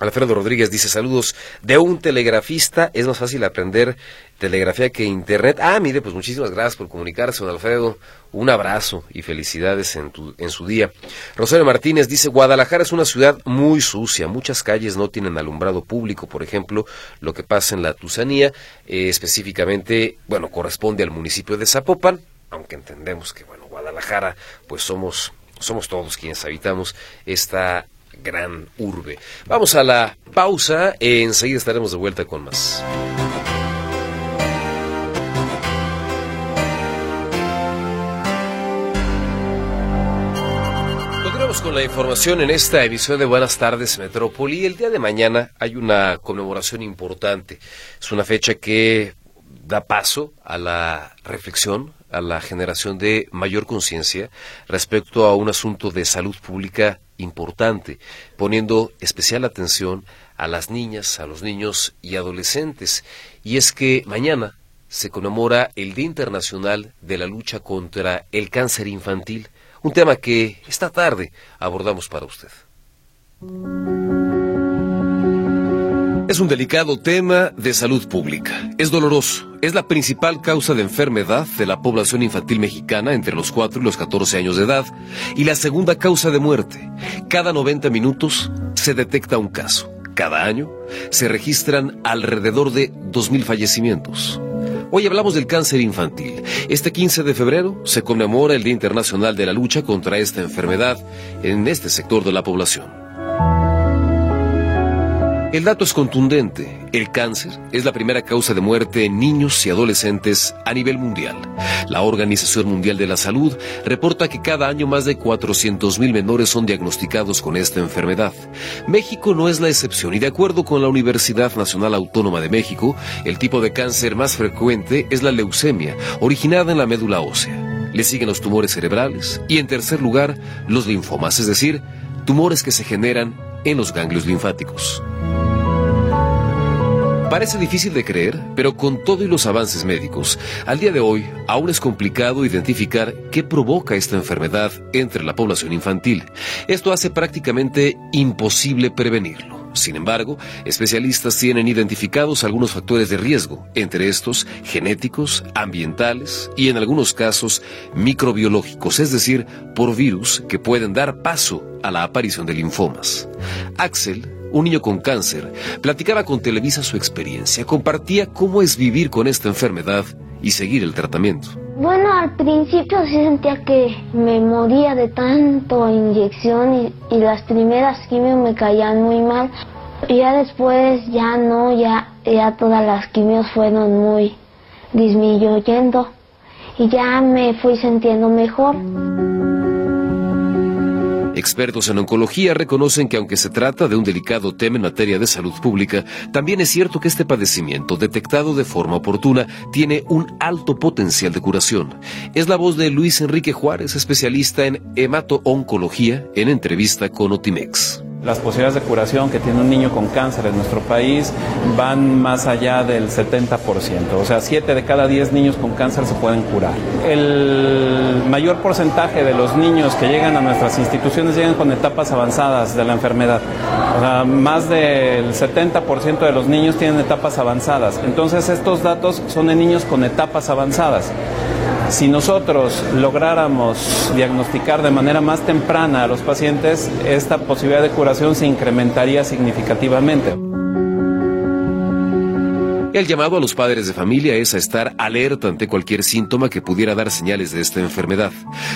Alfredo Rodríguez dice saludos de un telegrafista, es más fácil aprender telegrafía que internet. Ah, mire, pues muchísimas gracias por comunicarse, don Alfredo. Un abrazo y felicidades en, tu, en su día. Rosario Martínez dice, Guadalajara es una ciudad muy sucia, muchas calles no tienen alumbrado público, por ejemplo, lo que pasa en la Tusanía, eh, específicamente, bueno, corresponde al municipio de Zapopan, aunque entendemos que, bueno, Guadalajara, pues somos somos todos quienes habitamos esta gran urbe. Vamos a la pausa, enseguida estaremos de vuelta con más. Con la información en esta emisión de Buenas tardes Metrópoli. El día de mañana hay una conmemoración importante. Es una fecha que da paso a la reflexión, a la generación de mayor conciencia respecto a un asunto de salud pública importante, poniendo especial atención a las niñas, a los niños y adolescentes. Y es que mañana se conmemora el Día Internacional de la Lucha contra el Cáncer Infantil, un tema que esta tarde abordamos para usted. Es un delicado tema de salud pública. Es doloroso. Es la principal causa de enfermedad de la población infantil mexicana entre los 4 y los 14 años de edad y la segunda causa de muerte. Cada 90 minutos se detecta un caso. Cada año se registran alrededor de 2.000 fallecimientos. Hoy hablamos del cáncer infantil. Este 15 de febrero se conmemora el Día Internacional de la Lucha contra esta enfermedad en este sector de la población. El dato es contundente. El cáncer es la primera causa de muerte en niños y adolescentes a nivel mundial. La Organización Mundial de la Salud reporta que cada año más de 400.000 menores son diagnosticados con esta enfermedad. México no es la excepción y de acuerdo con la Universidad Nacional Autónoma de México, el tipo de cáncer más frecuente es la leucemia, originada en la médula ósea. Le siguen los tumores cerebrales y en tercer lugar los linfomas, es decir, tumores que se generan en los ganglios linfáticos. Parece difícil de creer, pero con todo y los avances médicos, al día de hoy aún es complicado identificar qué provoca esta enfermedad entre la población infantil. Esto hace prácticamente imposible prevenirlo. Sin embargo, especialistas tienen identificados algunos factores de riesgo, entre estos genéticos, ambientales y en algunos casos microbiológicos, es decir, por virus que pueden dar paso a la aparición de linfomas. Axel, un niño con cáncer, platicaba con Televisa su experiencia, compartía cómo es vivir con esta enfermedad y seguir el tratamiento. Bueno, al principio sí sentía que me moría de tanto inyección y, las primeras quimios me caían muy mal. Y ya después ya no, ya, ya todas las quimios fueron muy disminuyendo y ya me fui sintiendo mejor. Expertos en oncología reconocen que aunque se trata de un delicado tema en materia de salud pública, también es cierto que este padecimiento, detectado de forma oportuna, tiene un alto potencial de curación. Es la voz de Luis Enrique Juárez, especialista en hemato-oncología, en entrevista con Otimex. Las posibilidades de curación que tiene un niño con cáncer en nuestro país van más allá del 70%. O sea, 7 de cada 10 niños con cáncer se pueden curar. El mayor porcentaje de los niños que llegan a nuestras instituciones llegan con etapas avanzadas de la enfermedad. O sea, más del 70% de los niños tienen etapas avanzadas. Entonces, estos datos son de niños con etapas avanzadas. Si nosotros lográramos diagnosticar de manera más temprana a los pacientes, esta posibilidad de curación se incrementaría significativamente. El llamado a los padres de familia es a estar alerta ante cualquier síntoma que pudiera dar señales de esta enfermedad.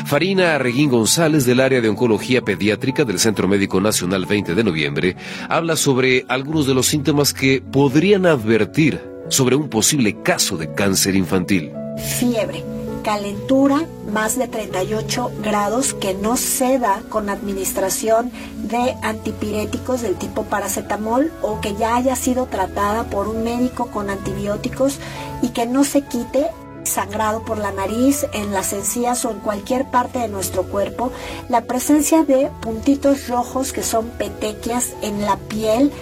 Farina Arreguín González del área de oncología pediátrica del Centro Médico Nacional 20 de noviembre habla sobre algunos de los síntomas que podrían advertir sobre un posible caso de cáncer infantil. Fiebre calentura más de 38 grados que no se da con administración de antipiréticos del tipo paracetamol o que ya haya sido tratada por un médico con antibióticos y que no se quite sangrado por la nariz, en las encías o en cualquier parte de nuestro cuerpo, la presencia de puntitos rojos que son petequias en la piel,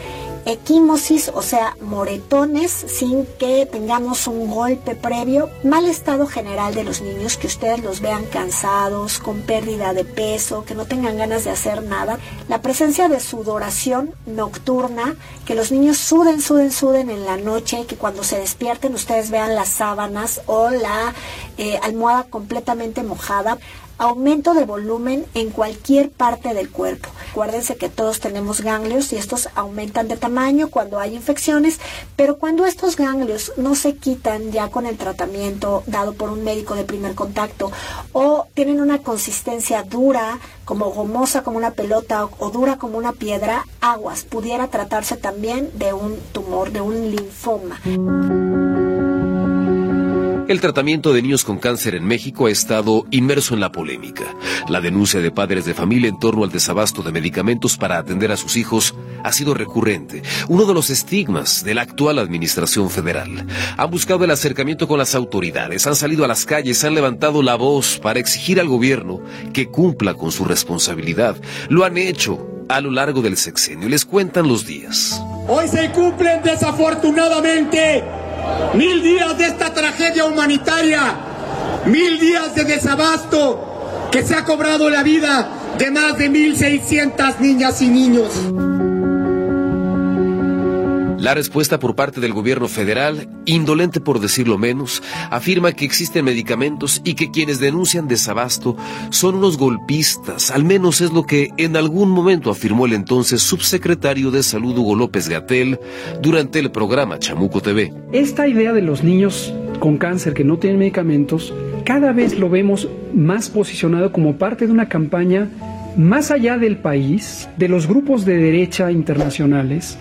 equimosis, o sea, moretones sin que tengamos un golpe previo, mal estado general de los niños, que ustedes los vean cansados, con pérdida de peso, que no tengan ganas de hacer nada, la presencia de sudoración nocturna, que los niños suden, suden, suden en la noche, que cuando se despierten ustedes vean las sábanas o la eh, almohada completamente mojada, aumento de volumen en cualquier parte del cuerpo. Acuérdense que todos tenemos ganglios y estos aumentan de tamaño cuando hay infecciones, pero cuando estos ganglios no se quitan ya con el tratamiento dado por un médico de primer contacto o tienen una consistencia dura, como gomosa como una pelota o, dura como una piedra, aguas, pudiera tratarse también de un tumor, de un linfoma. El tratamiento de niños con cáncer en México ha estado inmerso en la polémica. La denuncia de padres de familia en torno al desabasto de medicamentos para atender a sus hijos ha sido recurrente, uno de los estigmas de la actual administración federal. Han buscado el acercamiento con las autoridades, han salido a las calles, han levantado la voz para exigir al gobierno que cumpla con su responsabilidad. Lo han hecho a lo largo del sexenio. Les cuentan los días. Hoy se cumplen desafortunadamente Mil días de esta tragedia humanitaria, mil días de desabasto que se ha cobrado la vida de más de 1.600 niñas y niños. La respuesta por parte del gobierno federal, indolente por decirlo menos, afirma que existen medicamentos y que quienes denuncian desabasto son unos golpistas, al menos es lo que en algún momento afirmó el entonces subsecretario de Salud Hugo López Gatel durante el programa Chamuco TV. Esta idea de los niños con cáncer que no tienen medicamentos, cada vez lo vemos más posicionado como parte de una campaña más allá del país, de los grupos de derecha internacionales,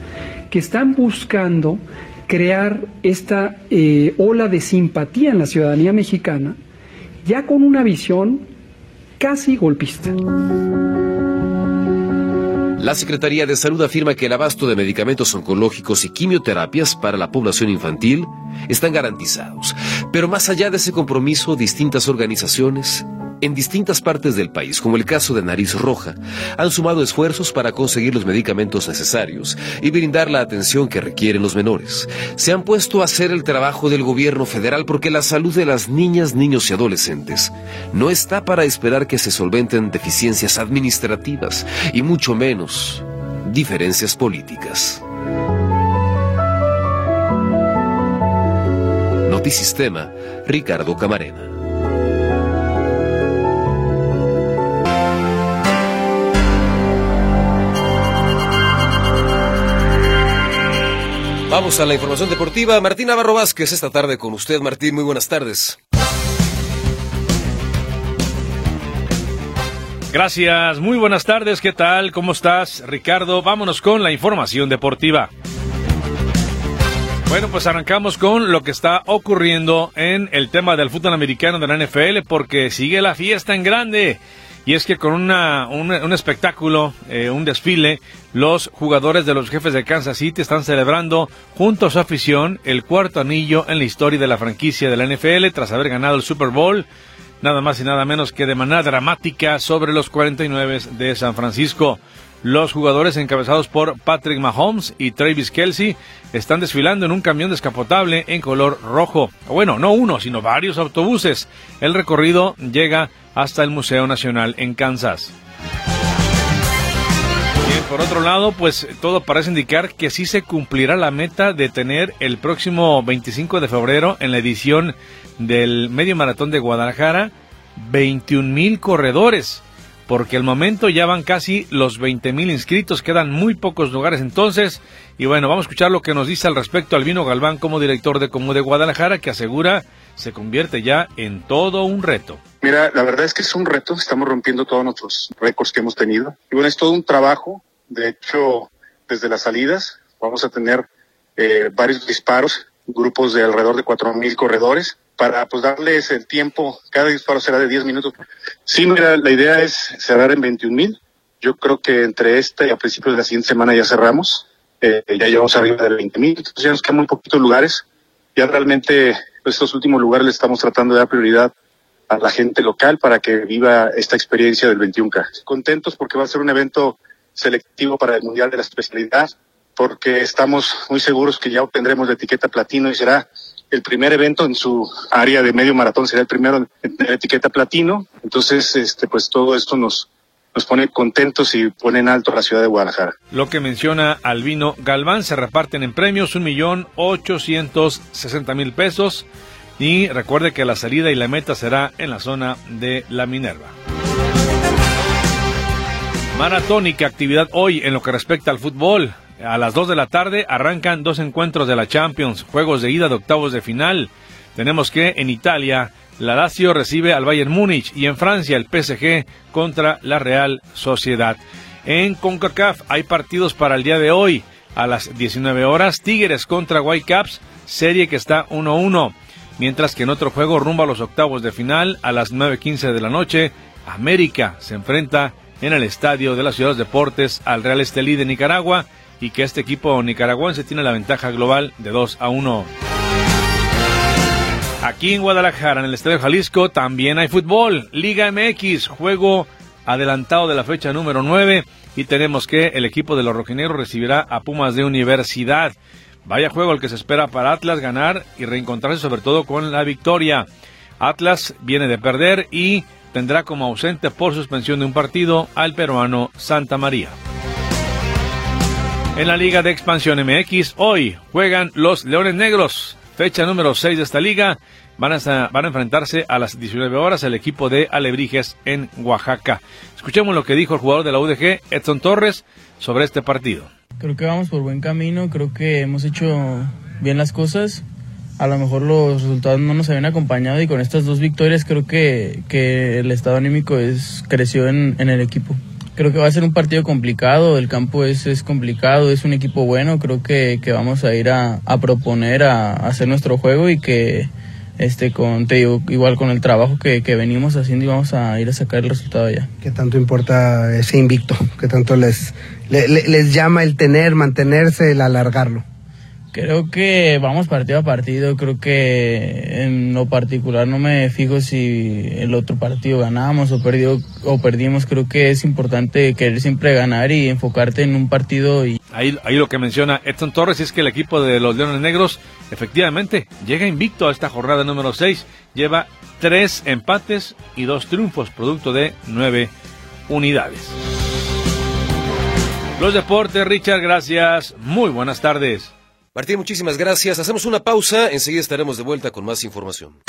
que están buscando crear esta eh, ola de simpatía en la ciudadanía mexicana, ya con una visión casi golpista. La Secretaría de Salud afirma que el abasto de medicamentos oncológicos y quimioterapias para la población infantil están garantizados. Pero más allá de ese compromiso, distintas organizaciones en distintas partes del país, como el caso de Nariz Roja, han sumado esfuerzos para conseguir los medicamentos necesarios y brindar la atención que requieren los menores. Se han puesto a hacer el trabajo del gobierno federal porque la salud de las niñas, niños y adolescentes no está para esperar que se solventen deficiencias administrativas y mucho menos diferencias políticas. Notisistema, Ricardo Camarena. Vamos a la información deportiva. Martín Navarro Vázquez esta tarde con usted. Martín, muy buenas tardes. Gracias, muy buenas tardes. ¿Qué tal? ¿Cómo estás, Ricardo? Vámonos con la información deportiva. Bueno, pues arrancamos con lo que está ocurriendo en el tema del fútbol americano de la NFL porque sigue la fiesta en grande. Y es que con una, un, espectáculo, eh, un desfile, los jugadores de los jefes de Kansas City están celebrando junto a su afición el cuarto anillo en la historia de la franquicia de la NFL tras haber ganado el Super Bowl, nada más y nada menos que de manera dramática sobre los 49 de San Francisco. Los jugadores encabezados por Patrick Mahomes y Travis Kelsey están desfilando en un camión descapotable en color rojo. Bueno, no uno, sino varios autobuses. El recorrido llega hasta el Museo Nacional en Kansas. Bien, por otro lado, pues todo parece indicar que sí se cumplirá la meta de tener el próximo 25 de febrero en la edición del Medio Maratón de Guadalajara 21 mil corredores porque al momento ya van casi los 20 mil inscritos, quedan muy pocos lugares entonces. Y bueno, vamos a escuchar lo que nos dice al respecto Albino Galván como director de Comú de Guadalajara, que asegura se convierte ya en todo un reto. Mira, la verdad es que es un reto, estamos rompiendo todos nuestros récords que hemos tenido. Y bueno, es todo un trabajo, de hecho, desde las salidas vamos a tener eh, varios disparos, grupos de alrededor de 4.000 corredores para pues darles el tiempo, cada disparo será de 10 minutos. Sí, mira, la idea es cerrar en 21 mil. Yo creo que entre esta y a principios de la siguiente semana ya cerramos. Eh, ya llevamos arriba de 20 mil, entonces ya nos quedan muy poquitos lugares. Ya realmente pues, estos últimos lugares le estamos tratando de dar prioridad a la gente local para que viva esta experiencia del 21K. Contentos porque va a ser un evento selectivo para el Mundial de la Especialidad, porque estamos muy seguros que ya obtendremos la etiqueta platino y será el primer evento en su área de medio maratón será el primero en la etiqueta platino. Entonces, este, pues todo esto nos, nos pone contentos y pone en alto la ciudad de Guadalajara. Lo que menciona Albino Galván, se reparten en premios un millón ochocientos sesenta mil pesos, Y recuerde que la salida y la meta será en la zona de la Minerva. Maratónica actividad hoy en lo que respecta al fútbol. A las 2 de la tarde arrancan dos encuentros de la Champions, juegos de ida de octavos de final. Tenemos que en Italia la Lazio recibe al Bayern Múnich y en Francia el PSG contra la Real Sociedad. En CONCACAF hay partidos para el día de hoy a las 19 horas. Tigres contra Whitecaps, serie que está 1-1. Mientras que en otro juego rumbo a los octavos de final a las 9.15 de la noche, América se enfrenta en el estadio de la Ciudad de Deportes al Real Estelí de Nicaragua y que este equipo nicaragüense tiene la ventaja global de 2 a 1. Aquí en Guadalajara, en el Estadio Jalisco, también hay fútbol. Liga MX, juego adelantado de la fecha número 9 y tenemos que el equipo de los rojinegros recibirá a Pumas de Universidad. Vaya juego el que se espera para Atlas ganar y reencontrarse sobre todo con la victoria. Atlas viene de perder y tendrá como ausente por suspensión de un partido al peruano Santa María. En la Liga de Expansión MX, hoy juegan los Leones Negros, fecha número 6 de esta liga. Van a, van a enfrentarse a las 19 horas el equipo de Alebrijes en Oaxaca. Escuchemos lo que dijo el jugador de la UDG, Edson Torres, sobre este partido. Creo que vamos por buen camino, creo que hemos hecho bien las cosas. A lo mejor los resultados no nos habían acompañado y con estas dos victorias creo que, el estado anímico es, creció en el equipo. Creo que va a ser un partido complicado, el campo es, es complicado, es un equipo bueno, creo que, que vamos a ir a, a proponer, a, hacer nuestro juego y que este con te digo, igual con el trabajo que, que, venimos haciendo y vamos a ir a sacar el resultado ya. ¿Qué tanto importa ese invicto? ¿Qué tanto les, les llama el tener, mantenerse, el alargarlo? Creo que vamos partido a partido, creo que en lo particular no me fijo si el otro partido ganamos o, perdió, o perdimos, creo que es importante querer siempre ganar y enfocarte en un partido. Y... Ahí, ahí lo que menciona Edson Torres es que el equipo de los Leones Negros efectivamente llega invicto a esta jornada número 6, lleva tres empates y dos triunfos, producto de nueve unidades. Los deportes, Richard, gracias, muy buenas tardes. Martín, muchísimas gracias. Hacemos una pausa, enseguida estaremos de vuelta con más información.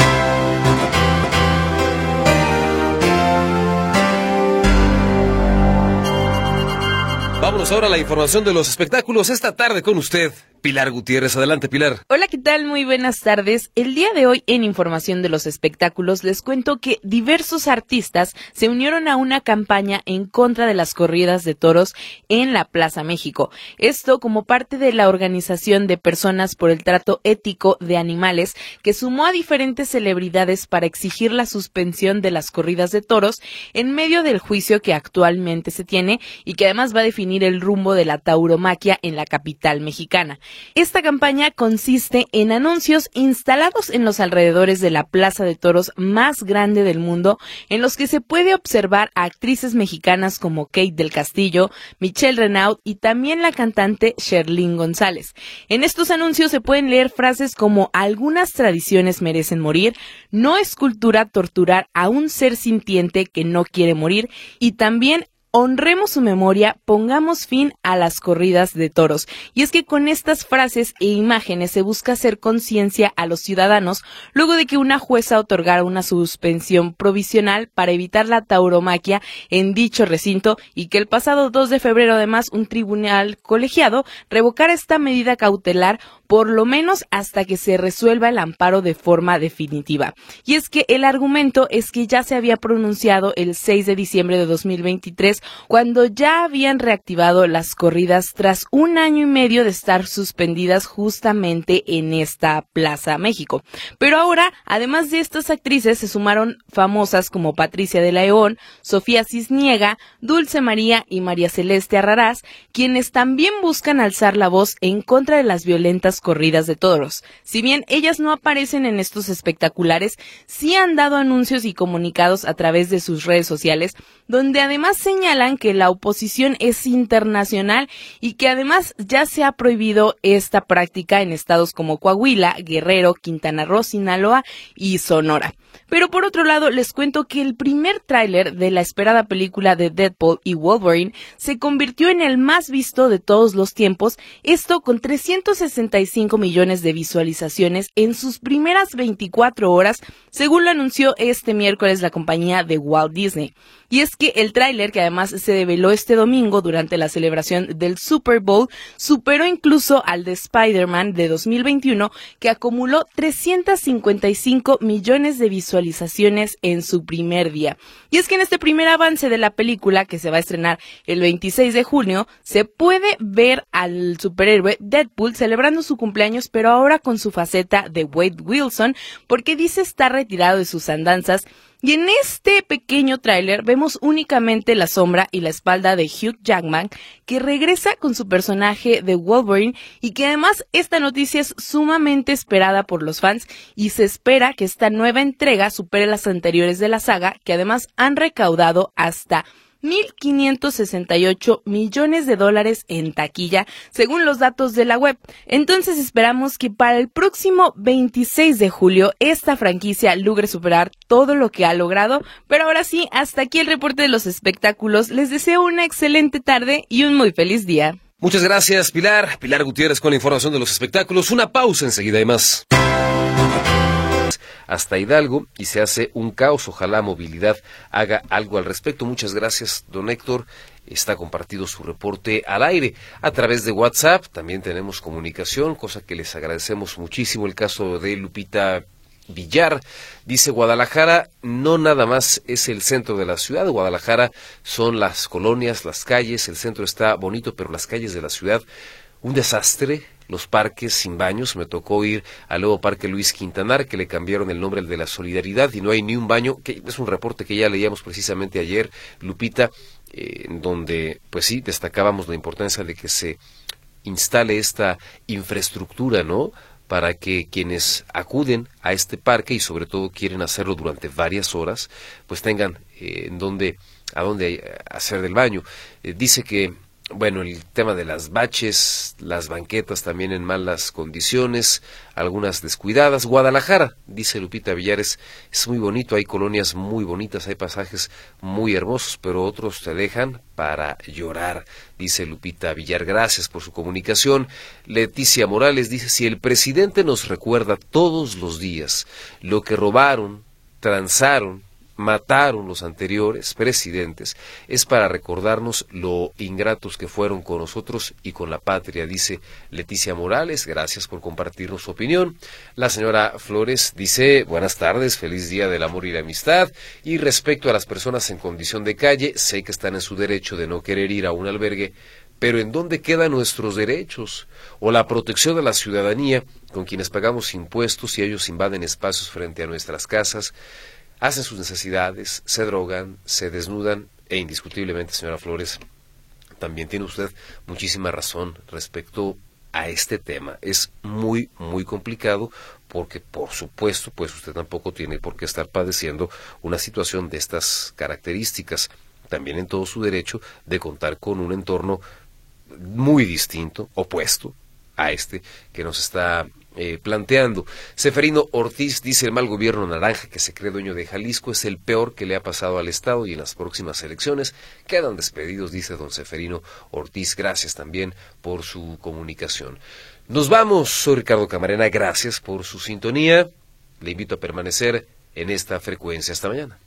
Vámonos ahora a la información de los espectáculos esta tarde con usted, Pilar Gutiérrez. Adelante, Pilar. Hola, ¿qué tal? Muy buenas tardes. El día de hoy en Información de los Espectáculos les cuento que diversos artistas se unieron a una campaña en contra de las corridas de toros en la Plaza México. Esto como parte de la organización de personas por el trato ético de animales que sumó a diferentes celebridades para exigir la suspensión de las corridas de toros en medio del juicio que actualmente se tiene y que además va a definir el rumbo de la tauromaquia en la capital mexicana. Esta campaña consiste en anuncios instalados en los alrededores de la plaza de toros más grande del mundo, en los que se puede observar a actrices mexicanas como Kate del Castillo, Michelle Renaud y también la cantante Sherlyn González. En estos anuncios se pueden leer frases como algunas tradiciones merecen morir, no es cultura torturar a un ser sintiente que no quiere morir y también honremos su memoria, pongamos fin a las corridas de toros. Y es que con estas frases e imágenes se busca hacer conciencia a los ciudadanos luego de que una jueza otorgara una suspensión provisional para evitar la tauromaquia en dicho recinto y que el pasado 2 de febrero además un tribunal colegiado revocara esta medida cautelar por lo menos hasta que se resuelva el amparo de forma definitiva. Y es que el argumento es que ya se había pronunciado el 6 de diciembre de 2023 cuando ya habían reactivado las corridas tras un año y medio de estar suspendidas justamente en esta Plaza México. Pero ahora, además de estas actrices, se sumaron famosas como Patricia de León, Sofía Cisniega, Dulce María y María Celeste Arrarás, quienes también buscan alzar la voz en contra de las violentas corridas de toros. Si bien ellas no aparecen en estos espectaculares, sí han dado anuncios y comunicados a través de sus redes sociales, donde además señalan que la oposición es internacional y que además ya se ha prohibido esta práctica en estados como Coahuila, Guerrero, Quintana Roo, Sinaloa y Sonora. Pero por otro lado, les cuento que el primer tráiler de la esperada película de Deadpool y Wolverine se convirtió en el más visto de todos los tiempos, esto con 360 335 millones de visualizaciones en sus primeras 24 horas, según lo anunció este miércoles la compañía de Walt Disney. Y es que el tráiler, que además se develó este domingo durante la celebración del Super Bowl, superó incluso al de Spider-Man de 2021, que acumuló 355 millones de visualizaciones en su primer día. Y es que en este primer avance de la película, que se va a estrenar el 26 de junio, se puede ver al superhéroe Deadpool celebrando su cumpleaños, pero ahora con su faceta de Wade Wilson, porque dice estar retirado de sus andanzas. Y en este pequeño tráiler vemos únicamente la sombra y la espalda de Hugh Jackman, que regresa con su personaje de Wolverine y que además esta noticia es sumamente esperada por los fans y se espera que esta nueva entrega supere las anteriores de la saga, que además han recaudado hasta 1.568 millones de dólares en taquilla, según los datos de la web. Entonces esperamos que para el próximo 26 de julio esta franquicia logre superar todo lo que ha logrado. Pero ahora sí, hasta aquí el reporte de los espectáculos. Les deseo una excelente tarde y un muy feliz día. Muchas gracias, Pilar. Pilar Gutiérrez con la información de los espectáculos. Una pausa enseguida y más hasta Hidalgo y se hace un caos. Ojalá movilidad haga algo al respecto. Muchas gracias, don Héctor. Está compartido su reporte al aire a través de WhatsApp. También tenemos comunicación, cosa que les agradecemos muchísimo. El caso de Lupita Villar. Dice Guadalajara no nada más es el centro de la ciudad. Guadalajara son las colonias, las calles. El centro está bonito, pero las calles de la ciudad un desastre los parques sin baños. Me tocó ir al nuevo Parque Luis Quintanar, que le cambiaron el nombre al de la Solidaridad y no hay ni un baño, que es un reporte que ya leíamos precisamente ayer, Lupita, eh, donde, pues sí, destacábamos la importancia de que se instale esta infraestructura, ¿no? para que quienes acuden a este parque y sobre todo quieren hacerlo durante varias horas, pues tengan eh, en donde, a dónde hacer del baño. Eh, dice que bueno, el tema de las baches, las banquetas también en malas condiciones, algunas descuidadas. Guadalajara, dice Lupita Villares, es muy bonito, hay colonias muy bonitas, hay pasajes muy hermosos, pero otros te dejan para llorar, dice Lupita Villar. Gracias por su comunicación. Leticia Morales dice, si el presidente nos recuerda todos los días lo que robaron, transaron, mataron los anteriores presidentes es para recordarnos lo ingratos que fueron con nosotros y con la patria, dice Leticia Morales. Gracias por compartirnos su opinión. La señora Flores dice, buenas tardes, feliz día del amor y la amistad. Y respecto a las personas en condición de calle, sé que están en su derecho de no querer ir a un albergue, pero ¿en dónde quedan nuestros derechos? O la protección de la ciudadanía, con quienes pagamos impuestos y ellos invaden espacios frente a nuestras casas hacen sus necesidades, se drogan, se desnudan e indiscutiblemente, señora Flores, también tiene usted muchísima razón respecto a este tema. Es muy, muy complicado porque, por supuesto, pues usted tampoco tiene por qué estar padeciendo una situación de estas características. También en todo su derecho de contar con un entorno muy distinto, opuesto a este que nos está eh, planteando. Seferino Ortiz dice el mal gobierno naranja que se cree dueño de Jalisco es el peor que le ha pasado al Estado y en las próximas elecciones quedan despedidos, dice don Seferino Ortiz. Gracias también por su comunicación. Nos vamos, soy Ricardo Camarena, gracias por su sintonía. Le invito a permanecer en esta frecuencia. Hasta mañana.